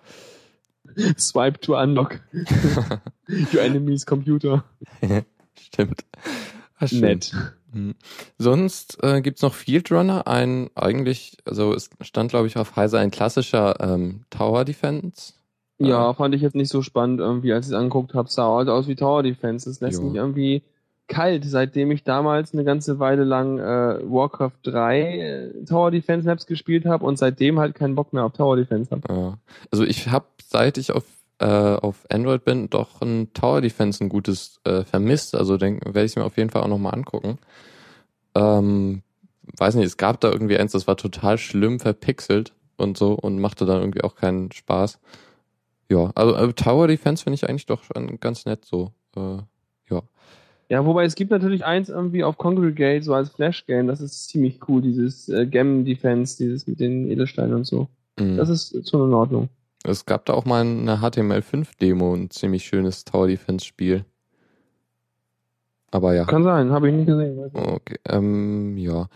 Swipe to unlock. Your enemy's computer. Stimmt. Ach, Nett. Mhm. Sonst äh, gibt's noch Field Runner, ein eigentlich, also es stand glaube ich auf Heise ein klassischer ähm, Tower Defense. Ja, äh, fand ich jetzt nicht so spannend irgendwie, als ich es angeguckt habe. Sah halt aus wie Tower Defense. Das lässt jo. mich irgendwie kalt, seitdem ich damals eine ganze Weile lang äh, Warcraft 3 äh, Tower Defense Maps gespielt habe und seitdem halt keinen Bock mehr auf Tower Defense habe. Ja. Also ich habe, seit ich auf äh, auf Android bin, doch ein Tower Defense ein gutes äh, vermisst. Also werde ich mir auf jeden Fall auch nochmal angucken. Ähm, weiß nicht, es gab da irgendwie eins, das war total schlimm verpixelt und so und machte dann irgendwie auch keinen Spaß. Ja, also, also Tower Defense finde ich eigentlich doch ganz nett so. Äh, ja. Ja, wobei es gibt natürlich eins irgendwie auf Congregate, so als Flash-Game, das ist ziemlich cool, dieses äh, Gem-Defense, dieses mit den Edelsteinen und so. Mhm. Das ist schon in Ordnung. Es gab da auch mal eine HTML5-Demo, ein ziemlich schönes Tower Defense-Spiel. Aber ja. Kann sein, habe ich nicht gesehen. Okay, ähm, ja.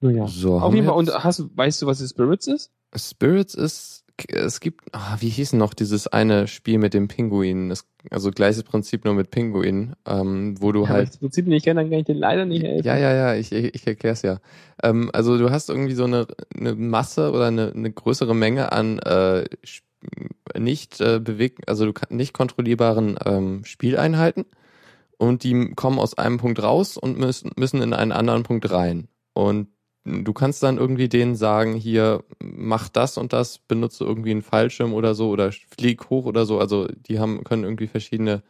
ja. So, Auf jeden Fall, und hast, weißt du, was die Spirits ist? Spirits ist, es gibt, ah, wie hieß noch dieses eine Spiel mit dem Pinguin? Das, also gleiches Prinzip nur mit Pinguin, ähm, wo du ja, halt. Wenn ich das Prinzip nicht kenne, dann kann ich dir leider nicht helfen. Ja, ja, ja, ich, ich, ich erklär's ja. Ähm, also du hast irgendwie so eine, eine Masse oder eine, eine größere Menge an äh, nicht äh, bewegt, also nicht kontrollierbaren ähm, Spieleinheiten und die kommen aus einem Punkt raus und müssen, müssen in einen anderen Punkt rein. Und du kannst dann irgendwie denen sagen, hier, mach das und das, benutze irgendwie einen Fallschirm oder so oder flieg hoch oder so. Also die haben, können irgendwie verschiedene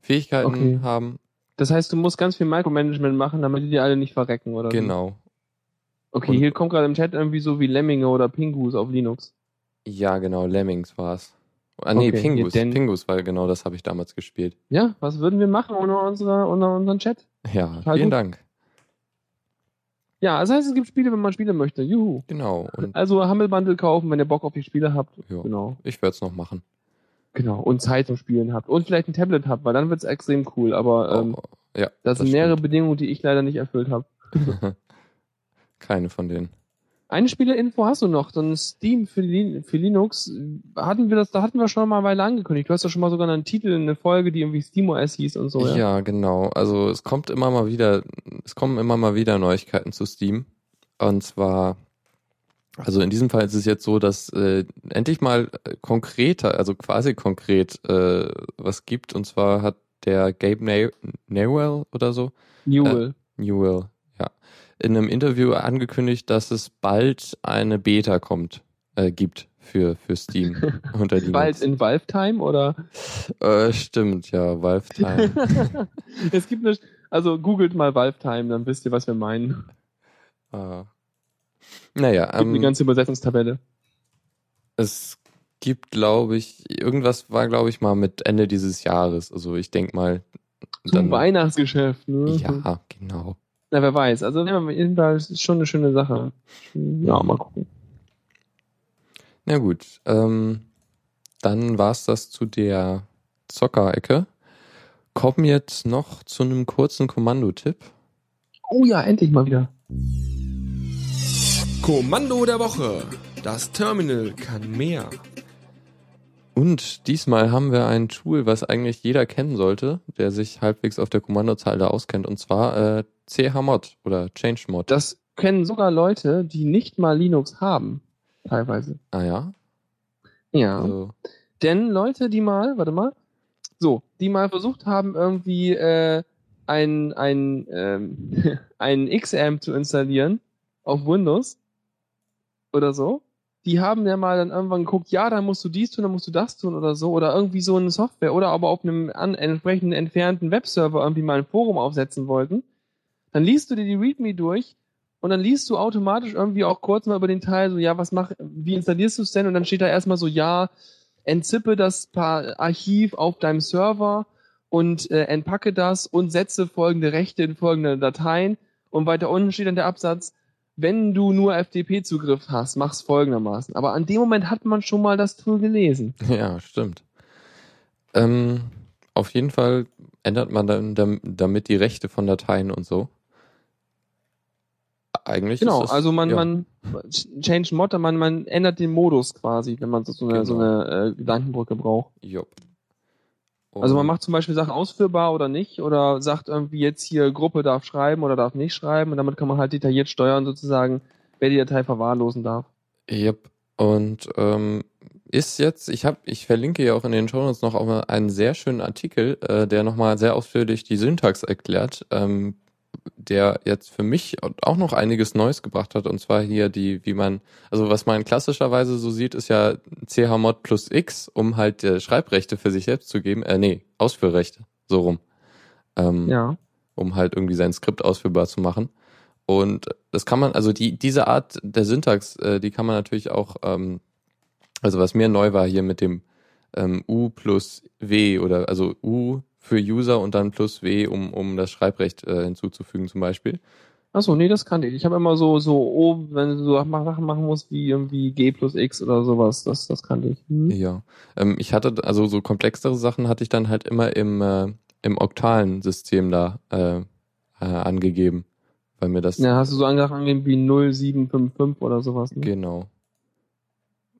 Fähigkeiten okay. haben. Das heißt, du musst ganz viel Micromanagement machen, damit die alle nicht verrecken, oder? Genau. Okay, und hier kommt gerade im Chat irgendwie so wie Lemminge oder Pingus auf Linux. Ja, genau, Lemmings war's. Ah, nee, okay, Pingus. Denn, Pingus, weil genau das habe ich damals gespielt. Ja, was würden wir machen ohne, unsere, ohne unseren Chat? Ja, Total vielen gut. Dank. Ja, das heißt, es gibt Spiele, wenn man spielen möchte. Juhu. Genau. Also Humble Bundle kaufen, wenn ihr Bock auf die Spiele habt. Jo, genau. Ich werde es noch machen. Genau. Und Zeit zum Spielen habt. Und vielleicht ein Tablet habt, weil dann wird's extrem cool. Aber oh, ähm, ja, das, das sind mehrere. Bedingungen, die ich leider nicht erfüllt habe. Keine von denen. Eine Spielerinfo hast du noch, dann Steam für, für, Linux. Hatten wir das, da hatten wir schon mal eine Weile angekündigt. Du hast ja schon mal sogar einen Titel, eine Folge, die irgendwie SteamOS hieß und so. Ja? ja, genau. Also es kommt immer mal wieder, es kommen immer mal wieder Neuigkeiten zu Steam. Und zwar, also in diesem Fall ist es jetzt so, dass äh, endlich mal konkreter, also quasi konkret äh, was gibt. Und zwar hat der Gabe Newell oder so. Newell. Äh, Newell, in einem Interview angekündigt, dass es bald eine Beta kommt, äh, gibt für, für Steam unter Bald in Valve Time oder? Äh, stimmt, ja, Valve Time. es gibt eine, also googelt mal Valve Time, dann wisst ihr, was wir meinen. Ah. Naja, es gibt ähm, eine ganze Übersetzungstabelle. Es gibt, glaube ich, irgendwas war, glaube ich, mal mit Ende dieses Jahres. Also ich denke mal. Zum dann, Weihnachtsgeschäft, ne? Ja, genau. Na, wer weiß. Also, jedenfalls ist schon eine schöne Sache. Ja, mal gucken. Na gut. Ähm, dann war's das zu der Zockerecke. Kommen jetzt noch zu einem kurzen Kommandotipp. Oh ja, endlich mal wieder. Kommando der Woche. Das Terminal kann mehr. Und diesmal haben wir ein Tool, was eigentlich jeder kennen sollte, der sich halbwegs auf der Kommandozeile auskennt, und zwar äh, chmod oder changemod. Das kennen sogar Leute, die nicht mal Linux haben, teilweise. Ah ja? Ja. Also. Denn Leute, die mal, warte mal, so, die mal versucht haben, irgendwie äh, ein, ein, ähm, ein XAMPP zu installieren auf Windows oder so, die haben ja mal dann irgendwann geguckt, ja, dann musst du dies tun, dann musst du das tun oder so, oder irgendwie so eine Software, oder aber auf einem an, entsprechenden entfernten Webserver irgendwie mal ein Forum aufsetzen wollten dann liest du dir die README durch und dann liest du automatisch irgendwie auch kurz mal über den Teil so, ja, was mach, wie installierst du es denn? Und dann steht da erstmal so, ja, entzippe das Archiv auf deinem Server und äh, entpacke das und setze folgende Rechte in folgende Dateien. Und weiter unten steht dann der Absatz, wenn du nur FTP-Zugriff hast, mach's folgendermaßen. Aber an dem Moment hat man schon mal das Tool gelesen. Ja, stimmt. Ähm, auf jeden Fall ändert man dann dam- damit die Rechte von Dateien und so. Eigentlich Genau, ist es, also man, ja, man change Mod, man, man ändert den Modus quasi, wenn man so so eine, so Genau. eine äh, Gedankenbrücke braucht. Jupp. Also man macht zum Beispiel Sachen ausführbar oder nicht oder sagt irgendwie jetzt hier Gruppe darf schreiben oder darf nicht schreiben und damit kann man halt detailliert steuern sozusagen, wer die Datei verwahrlosen darf. Yep. Und ähm, ist jetzt, ich habe, ich verlinke ja auch in den Show Notes noch auch einen sehr schönen Artikel, äh, der nochmal sehr ausführlich die Syntax erklärt, ähm, der jetzt für mich auch noch einiges Neues gebracht hat. Und zwar hier die, wie man, also was man klassischerweise so sieht, ist ja chmod plus x, um halt äh, Schreibrechte für sich selbst zu geben. Äh, nee, Ausführrechte, so rum. Ähm, Ja. um halt irgendwie sein Skript ausführbar zu machen. Und das kann man, also die, diese Art der Syntax, äh, die kann man natürlich auch, ähm, also was mir neu war hier mit dem ähm, U plus W oder also U für User und dann plus W, um, um das Schreibrecht äh, hinzuzufügen zum Beispiel. Achso, nee, das kannte ich. Ich habe immer so, so, oh, wenn du so Sachen machen musst wie irgendwie G plus X oder sowas, das, das kannte ich. Hm? Ja. Ähm, ich hatte, also so komplexere Sachen hatte ich dann halt immer im, äh, im oktalen System da äh, äh, angegeben. Weil mir das Ja, hast du so angegeben wie 0755 oder sowas. Ne? genau.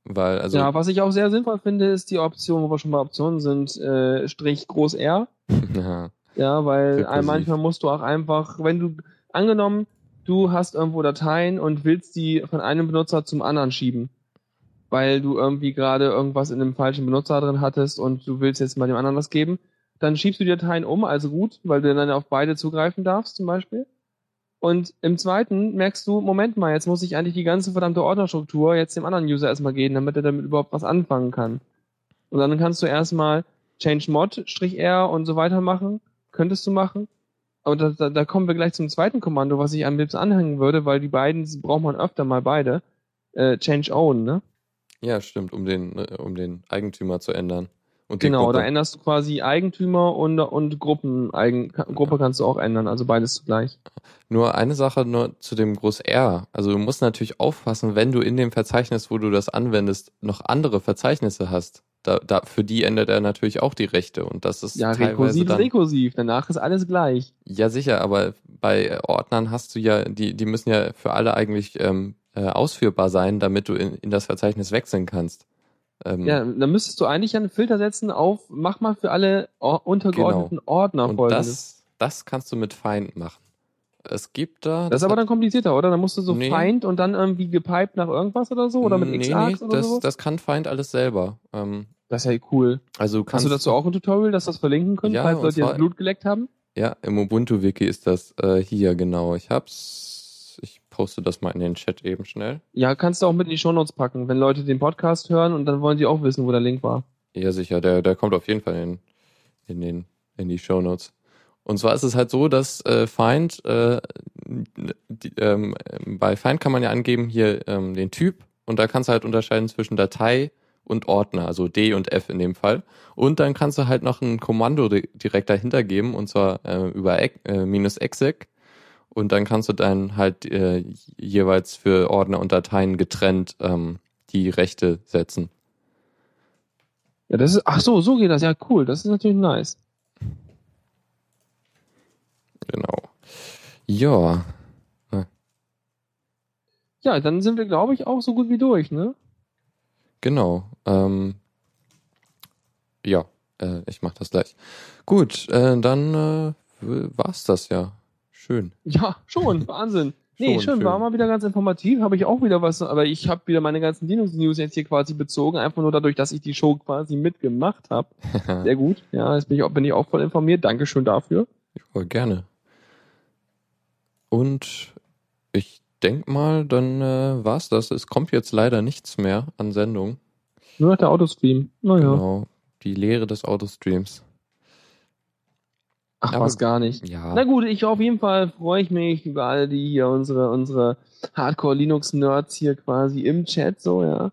Weil, also ja, was ich auch sehr sinnvoll finde, ist die Option, wo wir schon bei Optionen sind, äh, Strich Groß R. ja, Ja, weil manchmal musst du auch einfach, wenn du, angenommen, du hast irgendwo Dateien und willst die von einem Benutzer zum anderen schieben, weil du irgendwie gerade irgendwas in einem falschen Benutzer drin hattest und du willst jetzt mal dem anderen was geben, dann schiebst du die Dateien um, also gut, weil du dann auf beide zugreifen darfst zum Beispiel. Und im zweiten merkst du, Moment mal, jetzt muss ich eigentlich die ganze verdammte Ordnerstruktur jetzt dem anderen User erstmal geben, damit er damit überhaupt was anfangen kann. Und dann kannst du erstmal change mod, Strich R und so weiter machen. Könntest du machen. Aber da, da, da kommen wir gleich zum zweiten Kommando, was ich am liebsten anhängen würde, weil die beiden braucht man öfter mal beide. Äh, change own, ne? Ja, stimmt, um den, äh, um den Eigentümer zu ändern. Und Genau, Gruppe. da änderst du quasi Eigentümer und, und Gruppen, Eigen, Gruppe kannst du auch ändern, also beides zugleich. Nur eine Sache nur zu dem Groß R. Also du musst natürlich aufpassen, wenn du in dem Verzeichnis, wo du das anwendest, noch andere Verzeichnisse hast. Da, da, für die ändert er natürlich auch die Rechte und das ist Ja, teilweise rekursiv ist dann. rekursiv, danach ist alles gleich. Ja, sicher, aber bei Ordnern hast du ja, die, die müssen ja für alle eigentlich ähm, äh, ausführbar sein, damit du in, in das Verzeichnis wechseln kannst. Ähm, Ja, dann müsstest du eigentlich einen Filter setzen auf, mach mal für alle or untergeordneten Ordner Genau. und folgendes. das, das kannst du mit Find machen. Es gibt da. Das ist aber dann komplizierter, oder? Dann musst du so Nee. Find und dann irgendwie gepiped nach irgendwas oder so? Oder mit nee, X-Arcs nee, oder das, so? das kann Find alles selber. Ähm, Das ist ja cool. also du Hast kannst du dazu auch ein Tutorial, dass wir das verlinken können, Ja, falls und Leute jetzt Blut geleckt haben? Ja, im Ubuntu-Wiki ist das äh, hier, genau. Ich hab's. Poste das mal in den Chat eben schnell. Ja, kannst du auch mit in die Shownotes packen, wenn Leute den Podcast hören und dann wollen sie auch wissen, wo der Link war. Ja, sicher, der, der kommt auf jeden Fall in, in, den, in die Shownotes. Und zwar ist es halt so, dass äh, Find, äh, die, ähm, bei Find kann man ja angeben hier ähm, den Typ und da kannst du halt unterscheiden zwischen Datei und Ordner, also D und F in dem Fall. Und dann kannst du halt noch ein Kommando di direkt dahinter geben und zwar äh, über äh, minus exec und dann kannst du dann halt äh, jeweils für Ordner und Dateien getrennt ähm, die Rechte setzen. Ja, das ist, ach so, so geht das. Ja, cool. Das ist natürlich nice. Genau. Ja, Ja, dann sind wir, glaube ich, auch so gut wie durch, ne? genau. Ähm, ja, äh, ich mach das gleich. Gut, äh, dann äh, war's das ja. Schön. Ja, schon. Wahnsinn. Nee, Schon, schön, schön. war mal wieder ganz informativ, habe ich auch wieder was, aber ich habe wieder meine ganzen Linux-News jetzt hier quasi bezogen, einfach nur dadurch, dass ich die Show quasi mitgemacht habe. Sehr gut. Ja, jetzt bin ich, auch, bin ich auch voll informiert. Dankeschön dafür. Ja, gerne. Und ich denk mal, dann äh, war's das. Es kommt jetzt leider nichts mehr an Sendung. Nur noch der Autostream. Naja. Genau. Die Lehre des Autostreams. Ach, Aber- was gar nicht. Ja. Na gut, ich auf jeden Fall freue ich mich über alle, die hier unsere, unsere Hardcore-Linux-Nerds hier quasi im Chat so, ja.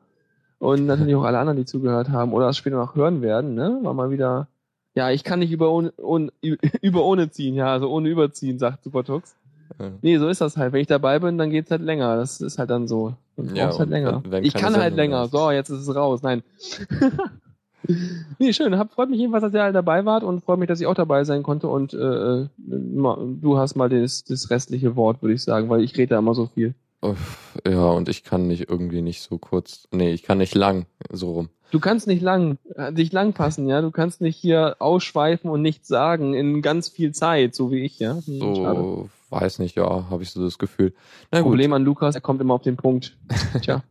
Und natürlich auch alle anderen, die zugehört haben oder es später noch hören werden, ne? War mal wieder. Ja, ich kann nicht über ohne, ohne, über ohne ziehen, ja, also ohne überziehen, sagt Supertux. Ja. Nee, so ist das halt. Wenn ich dabei bin, dann geht's halt länger. Das ist halt dann so. Dann Ja, halt länger. ich kann halt Sendung länger. da ist. So, jetzt ist es raus. Nein. nee, schön. Hab, freut mich jedenfalls, dass ihr alle dabei wart und freut mich, dass ich auch dabei sein konnte. Und äh, du hast mal das, das restliche Wort, würde ich sagen, weil ich rede da immer so viel. Ja, und ich kann nicht irgendwie nicht so kurz. Nee, ich kann nicht lang, so rum. Du kannst nicht lang, äh, dich lang passen, ja. Du kannst nicht hier ausschweifen und nichts sagen in ganz viel Zeit, so wie ich, ja. Hm, schade. So, weiß nicht, ja, habe ich so das Gefühl. Na gut. Problem an Lukas, er kommt immer auf den Punkt. Tja.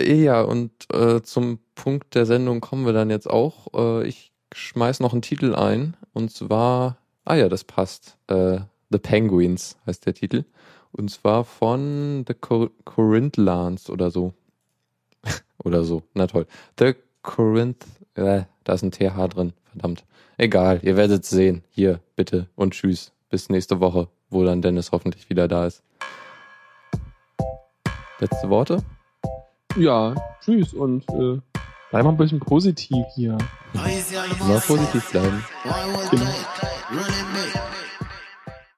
Ja, und äh, zum Punkt der Sendung kommen wir dann jetzt auch. Äh, ich schmeiß noch einen Titel ein. Und zwar, ah ja, das passt. Äh, The Penguins heißt der Titel. Und zwar von The Cor Corinthians oder so. oder so. Na toll. The Corinth. Äh, da ist ein TH drin. Verdammt. Egal, ihr werdet es sehen. Hier, bitte. Und tschüss. Bis nächste Woche, wo dann Dennis hoffentlich wieder da ist. Letzte Worte? Ja, tschüss und äh, bleib mal ein bisschen positiv hier. Immer positiv bleiben. Genau.